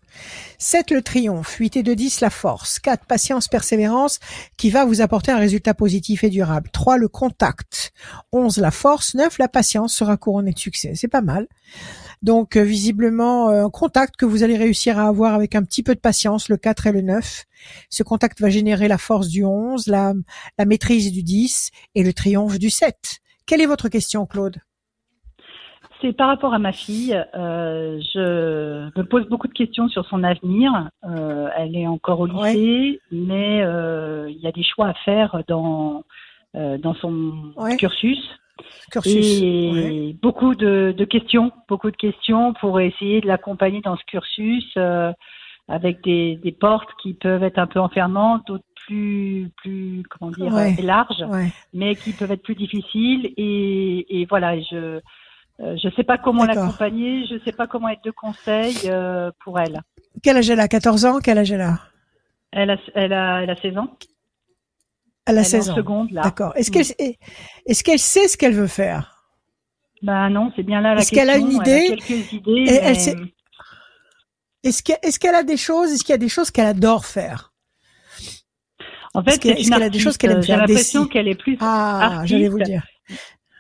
7 le triomphe, 8 et 2 10 la force, 4 patience persévérance qui va vous apporter un résultat positif et durable, 3 le contact, 11 la force, 9 la patience sera couronnée de succès. C'est pas mal. Donc euh, visiblement euh, un contact que vous allez réussir à avoir avec un petit peu de patience, le 4 et le 9. Ce contact va générer la force du 11, la, la maîtrise du 10 et le triomphe du 7. Quelle est votre question Claude? C'est par rapport à ma fille. euh, je me pose beaucoup de questions sur son avenir. Euh, elle est encore au lycée, mais euh, il y a des choix à faire dans dans son Ouais. cursus. Cursus. Et Ouais. beaucoup de, de questions, beaucoup de questions pour essayer de l'accompagner dans ce cursus avec des, des portes qui peuvent être un peu enfermantes, d'autres plus, plus, comment dire, Ouais. larges, Ouais. mais qui peuvent être plus difficiles. Et, et voilà, je euh, je sais pas comment l'accompagner, je sais pas comment être de conseil euh, pour elle. Quel âge elle a? 14 ans? Quel âge elle a? Elle a, elle a, elle a 16 ans. Elle a elle 16 est en ans. seconde là. D'accord. Est-ce Mm. qu'elle est-ce qu'elle sait ce qu'elle veut faire? Ben non, c'est bien là la Est-ce question. qu'elle a une idée Elle a quelques idées. Et mais- elle sait- Est-ce qu'elle est-ce qu'elle a des choses Est-ce qu'il y a des choses qu'elle adore faire? En Est-ce fait, qu'elle- est-ce qu'elle a des choses qu'elle aime artiste. J'ai faire? L'impression Des- qu'elle est plus Ah, j'allais vous le dire.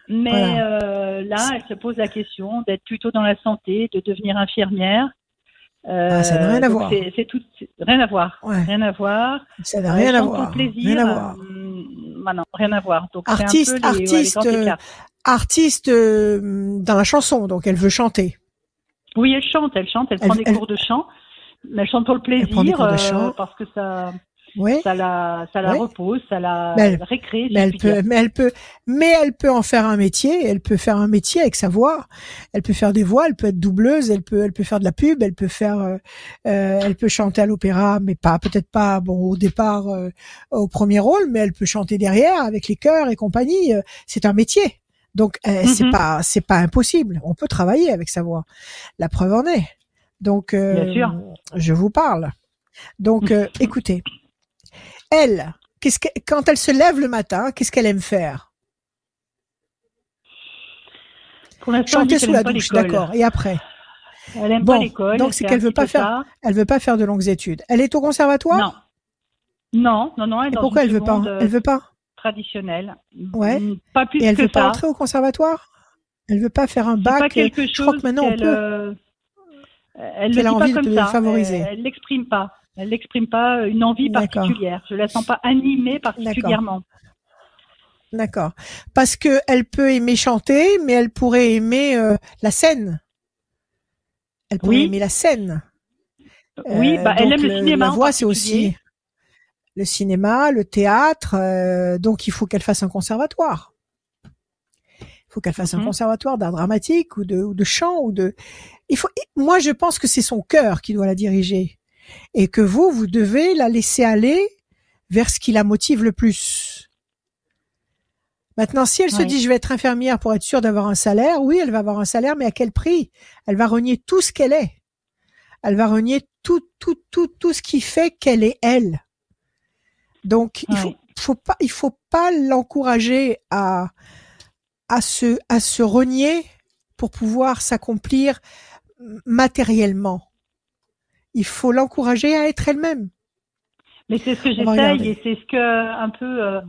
Mais Voilà. euh, là, elle se pose la question d'être plutôt dans la santé, de devenir infirmière. Euh, Ah, ça n'a rien à donc voir. C'est, tout, rien à voir. Ouais. Rien à voir. Ça n'a Euh, rien à chante pour voir. plaisir. Rien à voir. hum, bah non, rien à voir. Donc Artiste, un peu les, ouais, les artiste, euh. Artiste euh, dans la chanson, donc elle veut chanter. Oui, elle chante, elle chante, elle, Elle- prend des elle- cours de chant. Mais elle chante pour le plaisir, prend des cours de euh, chant. parce que ça, Oui. ça la, ça la repose, ça la Mais elle- récrée. si Mais elle peut, mais elle peut, mais elle peut en faire un métier. Elle peut faire un métier avec sa voix. Elle peut faire des voix. Elle peut être doubleuse. Elle peut, elle peut faire de la pub. Elle peut faire, euh, euh, elle peut chanter à l'opéra, mais pas, peut-être pas, bon, au départ, euh, au premier rôle, mais elle peut chanter derrière avec les chœurs et compagnie. Euh, C'est un métier. Donc, euh, c'est Mhm. pas, c'est pas impossible. On peut travailler avec sa voix. La preuve en est. Donc, euh, Bien sûr. je vous parle. Donc, euh, écoutez, elle, quand elle se lève le matin, qu'est-ce qu'elle aime faire? Pour Chanter sous la douche, d'accord. Et après, Elle aime Bon, pas l'école. donc c'est qu'elle veut pas faire- ça. elle veut pas faire de longues études. Elle est au conservatoire? Non. Non, non, non. Elle est dans pourquoi une elle veut pas? euh, Elle veut pas? traditionnelle. Ouais. Mm, Pas plus Et elle que veut pas entrer au conservatoire? Elle veut pas faire un bac pas euh, quelque Je crois chose que maintenant on peut. euh, elle qu'elle le dit de ça. favoriser. Elle, elle l'exprime pas. Elle n'exprime pas une envie particulière. Je la sens pas animée particulièrement. D'accord. Parce que elle peut aimer chanter, mais elle pourrait aimer euh, la scène. Elle pourrait Oui. aimer la scène. Oui, Euh, bah, elle aime le cinéma La voix, c'est aussi le cinéma, le théâtre. euh, donc, il faut qu'elle fasse un conservatoire. Il faut qu'elle fasse un Mhm. conservatoire d'art dramatique ou de, ou de chant ou de. Il faut. Moi, je pense que c'est son cœur qui doit la diriger et que vous, vous devez la laisser aller vers ce qui la motive le plus. Maintenant, si elle se dit je vais être infirmière pour être sûre d'avoir un salaire, oui, elle va avoir un salaire, mais à quel prix? Elle va renier tout ce qu'elle est. Elle va renier tout, tout, tout, tout ce qui fait qu'elle est elle. Donc, il faut, faut pas, il faut pas l'encourager à, à se, à se renier pour pouvoir s'accomplir matériellement. Il faut l'encourager à être elle-même. Mais c'est ce que j'essaye et c'est ce que un peu. euh,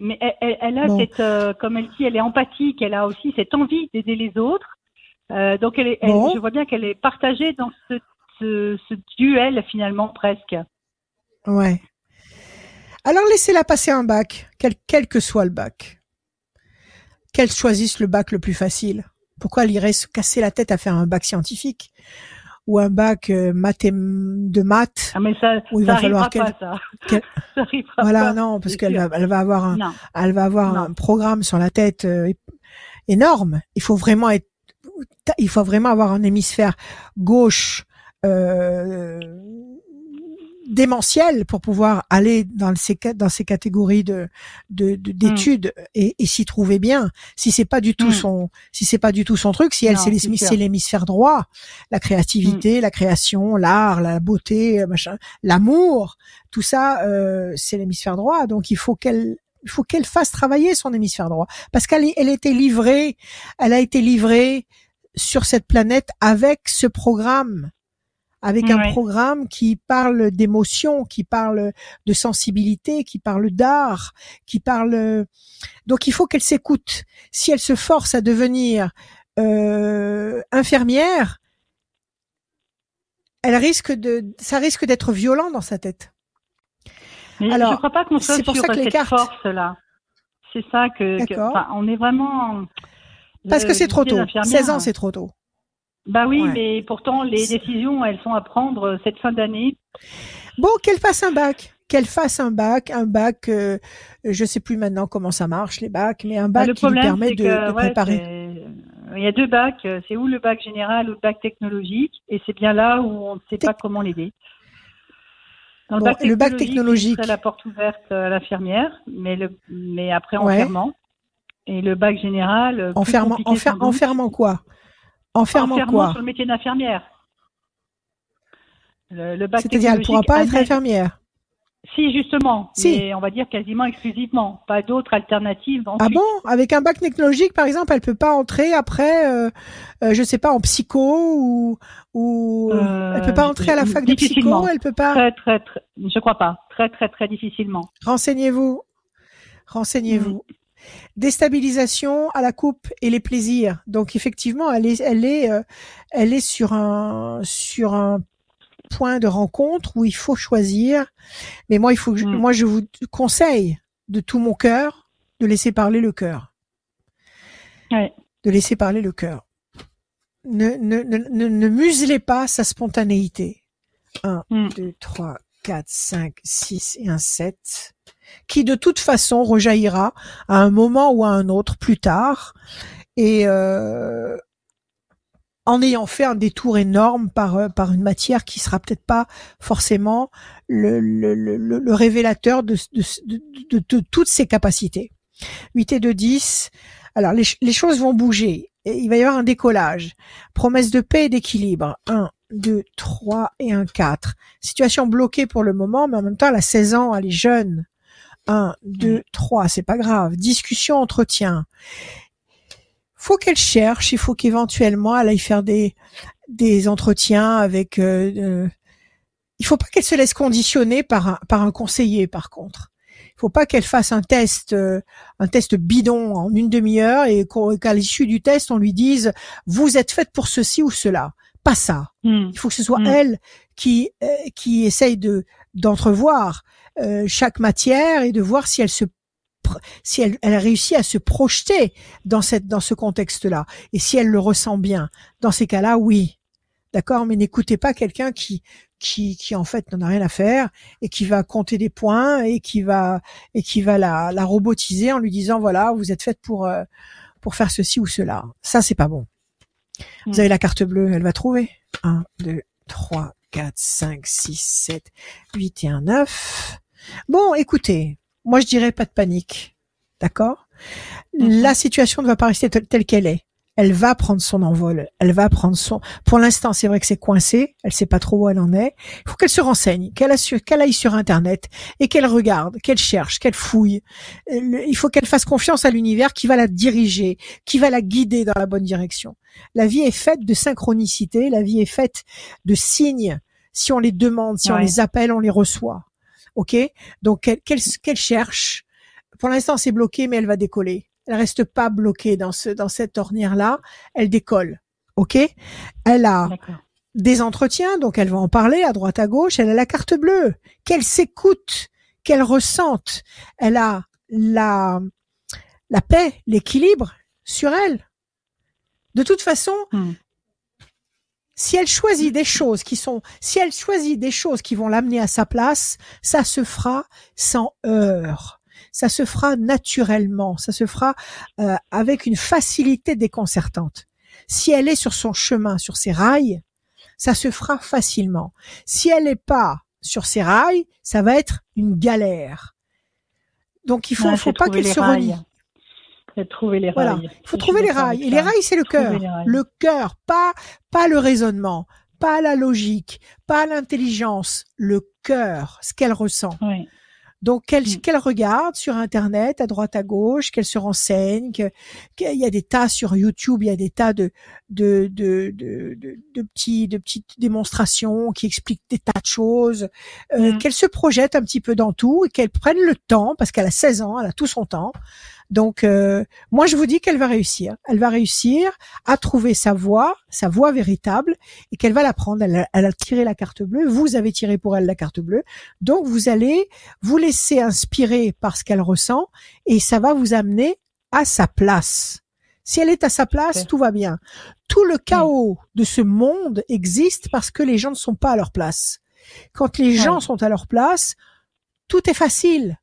mais elle, elle- elle a Bon. cette, euh, comme elle dit, elle est empathique. Elle a aussi cette envie d'aider les autres. Euh, donc elle est, elle- Bon. je vois bien qu'elle est partagée dans ce, ce, ce duel finalement presque. Ouais. Alors laissez-la passer un bac, quel, quel que soit le bac. Qu'elle choisisse le bac le plus facile. Pourquoi elle irait se casser la tête à faire un bac scientifique? Ou un bac euh, mathém- de maths Ah mais ça, Où il ça va falloir pas ça. Voilà, pas. non, parce qu'elle va, elle va avoir un, Non. elle va avoir Non. un programme sur la tête euh, énorme. Il faut vraiment être, il faut vraiment avoir un hémisphère gauche euh, démentiel pour pouvoir aller dans ces dans ces catégories de de- de- d'études et, et s'y trouver bien. Si c'est pas du tout Mm. son, si c'est pas du tout son truc, si elle c'est l'hémisphère droit, la créativité, la création, l'art, la beauté, euh, machin, l'amour, tout ça, euh, c'est l'hémisphère droit. Donc il faut qu'elle il faut qu'elle fasse travailler son hémisphère droit parce qu'elle elle était livrée, elle a été livrée sur cette planète avec ce programme, avec un programme qui parle d'émotion, qui parle de sensibilité, qui parle d'art, qui parle. Donc il faut qu'elle s'écoute. Si elle se force à devenir euh, infirmière, elle risque de, ça risque d'être violent dans sa tête. Mais Alors, je crois pas qu'on soit pour sur ça que les cette cartes- force-là. C'est ça que, que- on est vraiment. Parce que c'est trop tôt. d'infirmière, 16 ans, c'est trop tôt. Bah oui, Ouais. mais pourtant les décisions, elles sont à prendre euh, cette fin d'année. Bon, qu'elle fasse un bac. Qu'elle fasse un bac, un bac, euh, je sais plus maintenant comment ça marche les bacs, mais un Bah, bac le qui lui permet de, que de ouais, préparer. il y a deux bacs. euh, C'est ou le bac général ou le bac technologique, et c'est bien là où on ne sait Tec- pas comment l'aider. Dans Bon, le bac technologique. la porte ouverte à l'infirmière, mais le, mais après Ouais. enfermant. Et le bac général, euh, plus Enfermant, compliqué enfer- sans doute. Enfermant quoi sur le métier d'infirmière. Le, C'est-à-dire, elle pourra technologique pas être infirmière. Si, justement. Si. Mais on va dire quasiment exclusivement. Pas d'autres alternatives. Ah bon? Avec un bac technologique, par exemple, elle peut pas entrer après, euh, euh, je sais pas, en psycho ou ou Euh, elle peut pas entrer à la fac de psycho? Elle peut pas. Très, très, très. Je crois pas. Très, très, très difficilement. Renseignez-vous. Renseignez-vous. Mm. Déstabilisation à la coupe et les plaisirs. Donc effectivement, elle est, elle est, euh, elle est sur un, sur un point de rencontre où il faut choisir. Mais moi, il faut que je- Mm. moi, je vous conseille de tout mon cœur de laisser parler le cœur. Ouais. De laisser parler le cœur. Ne, ne, ne, ne, ne muselez pas sa spontanéité. 1, Mm. 2, 3, 4, 5, 6 et un 7, qui de toute façon rejaillira à un moment ou à un autre plus tard, et euh, en ayant fait un détour énorme par, euh, par une matière qui sera peut-être pas forcément le, le, le, le- révélateur de, de, de, de, toutes ses capacités. 8 et 2, 10. Alors, les, les choses vont bouger. Il va y avoir un décollage. Promesse de paix et d'équilibre. 1, 2, 3 et un 4. Situation bloquée pour le moment, mais en même temps, elle a 16 ans, elle est jeune. 1, 2, 3, c'est pas grave. Discussion, entretien. Faut qu'elle cherche, il faut qu'éventuellement elle aille faire des, des entretiens avec... Euh, euh, il faut pas qu'elle se laisse conditionner par un, par un conseiller, par contre. Il faut pas qu'elle fasse un test, euh, un test bidon en une demi-heure et qu'à l'issue du test on lui dise vous êtes faite pour ceci ou cela. Pas ça. Mm. Il faut que ce soit Mm. elle qui euh, qui essaye de d'entrevoir euh, chaque matière et de voir si elle se si elle, elle a réussi à se projeter dans cette dans ce contexte-là, et si elle le ressent bien, dans ces cas-là, oui, d'accord? Mais n'écoutez pas quelqu'un qui qui qui en fait n'en a rien à faire et qui va compter des points et qui va et qui va la la robotiser en lui disant voilà vous êtes faite pour euh, pour faire ceci ou cela. Ça c'est pas bon. Vous avez la carte bleue, elle va trouver. 1, 2, 3, 4, 5, 6, 7, 8 et un 9. Bon, écoutez, moi je dirais pas de panique. D'accord? Mhm. La situation ne va pas rester telle, qu'elle est. Elle va prendre son envol. Elle va prendre son. Pour l'instant, c'est vrai que c'est coincé. Elle sait pas trop où elle en est. Il faut qu'elle se renseigne, qu'elle assu- qu'elle aille sur Internet et qu'elle regarde, qu'elle cherche, qu'elle fouille. Euh, Il faut qu'elle fasse confiance à l'univers qui va la diriger, qui va la guider dans la bonne direction. La vie est faite de synchronicité. La vie est faite de signes. Si on les demande, si on les appelle, on les reçoit. Ok? Donc qu'elle cherche? Pour l'instant, c'est bloqué, mais elle va décoller. Elle reste pas bloquée dans ce dans cette ornière là. Elle décolle. Ok? Elle a des entretiens, donc elle va en parler à droite à gauche. Elle a la carte bleue. Qu'elle s'écoute, qu'elle ressente. Elle a la la paix, l'équilibre sur elle. De toute façon, Hmm. si elle choisit des choses qui sont, si elle choisit des choses qui vont l'amener à sa place, ça se fera sans heurts. Ça se fera naturellement. Ça se fera euh, avec une facilité déconcertante. Si elle est sur son chemin, sur ses rails, ça se fera facilement. Si elle n'est pas sur ses rails, ça va être une galère. Donc il faut, Ouais, faut pas qu'elle se rails. Trouver les Voilà. rails. Il faut trouver les rails. Et les rails, c'est le cœur. Le cœur, pas, pas le raisonnement, pas la logique, pas l'intelligence. Le cœur, ce qu'elle ressent. Oui. Donc qu'elle Mm. qu'elle regarde sur internet à droite à gauche, qu'elle se renseigne, qu'il y a des tas sur YouTube, il y a des tas de de de de, de, de petits de petites démonstrations qui expliquent des tas de choses, euh, Mm. qu'elle se projette un petit peu dans tout et qu'elle prenne le temps parce qu'elle a 16 ans, elle a tout son temps. Donc euh, moi je vous dis qu'elle va réussir, elle va réussir à trouver sa voie, sa voie véritable et qu'elle va la prendre. Elle a, elle a tiré la carte bleue, vous avez tiré pour elle la carte bleue, donc vous allez vous laisser inspirer par ce qu'elle ressent et ça va vous amener à sa place. Si elle est à sa place, tout va bien. Tout le chaos de ce monde existe parce que les gens ne sont pas à leur place. Quand les gens sont à leur place, tout est facile.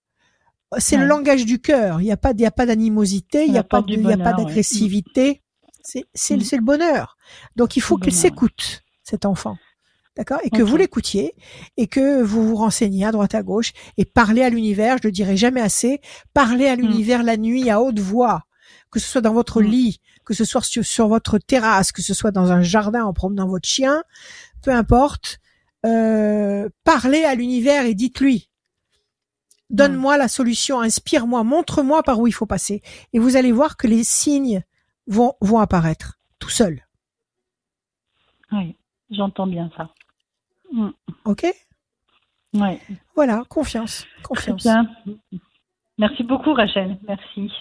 C'est le langage du cœur. Il n'y a pas, il y a pas d'animosité, il n'y a pas, il y a pas ouais. d'agressivité. C'est, c'est, Mm. c'est le bonheur. Donc il faut qu'il s'écoute, cet enfant. D'accord? Et que vous l'écoutiez et que vous vous renseigniez à droite à gauche et parlez à l'univers, je le dirai jamais assez, parlez à l'univers la nuit à haute voix, que ce soit dans votre Mm. lit, que ce soit sur, sur votre terrasse, que ce soit dans un jardin en promenant votre chien, peu importe, euh, parlez à l'univers et dites-lui, donne-moi la solution, inspire-moi, montre-moi par où il faut passer. Et vous allez voir que les signes vont, vont apparaître tout seuls. Oui, j'entends bien ça. Mm. OK? Ouais. Voilà, confiance, Très confiance. bien. Merci beaucoup, Rachel. Merci.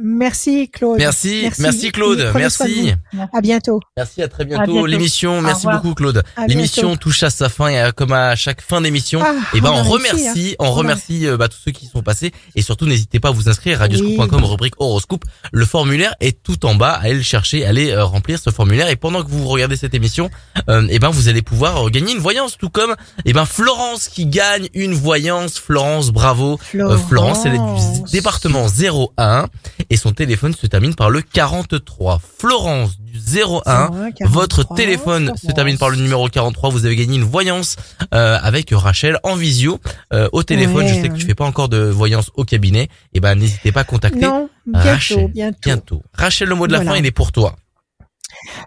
Merci Claude. Merci, merci, Claude, merci. À bientôt. Merci, à très bientôt. bientôt. L'émission, merci beaucoup Claude. L'émission touche à sa fin et euh, comme à chaque fin d'émission, Ah, et ben on réussi, remercie, hein. on remercie euh, bah, tous ceux qui sont passés et surtout n'hésitez pas à vous inscrire radioscoop.com rubrique horoscope. Le formulaire est tout en bas, allez le chercher, allez euh, remplir ce formulaire et pendant que vous regardez cette émission, euh, et ben vous allez pouvoir gagner une voyance tout comme et ben Florence qui gagne une voyance. Florence, bravo. Euh, Florence, elle est du département 01 et son téléphone se termine par le 43. Florence du 01. Votre téléphone se termine par le numéro 43. Vous avez gagné une voyance euh, avec Rachel en visio euh, au téléphone. Ouais, Je sais que tu fais pas encore de voyance au cabinet. Et ben n'hésitez pas à contacter Non, bientôt, Rachel. bientôt. Bientôt. Rachel, le mot de la Voilà. fin, il est pour toi.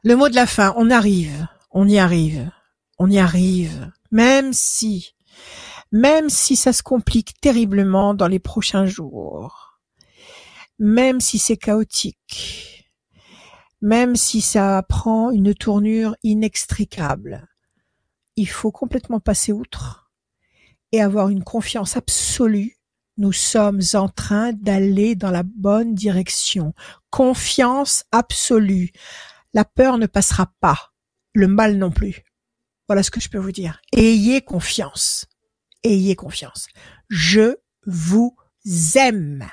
Le mot de la fin, on arrive, on y arrive, on y arrive, même si, même si ça se complique terriblement dans les prochains jours, même si c'est chaotique, même si ça prend une tournure inextricable, il faut complètement passer outre et avoir une confiance absolue. Nous sommes en train d'aller dans la bonne direction. Confiance absolue. La peur ne passera pas. Le mal non plus. Voilà ce que je peux vous dire. Ayez confiance. Ayez confiance. Je vous aime.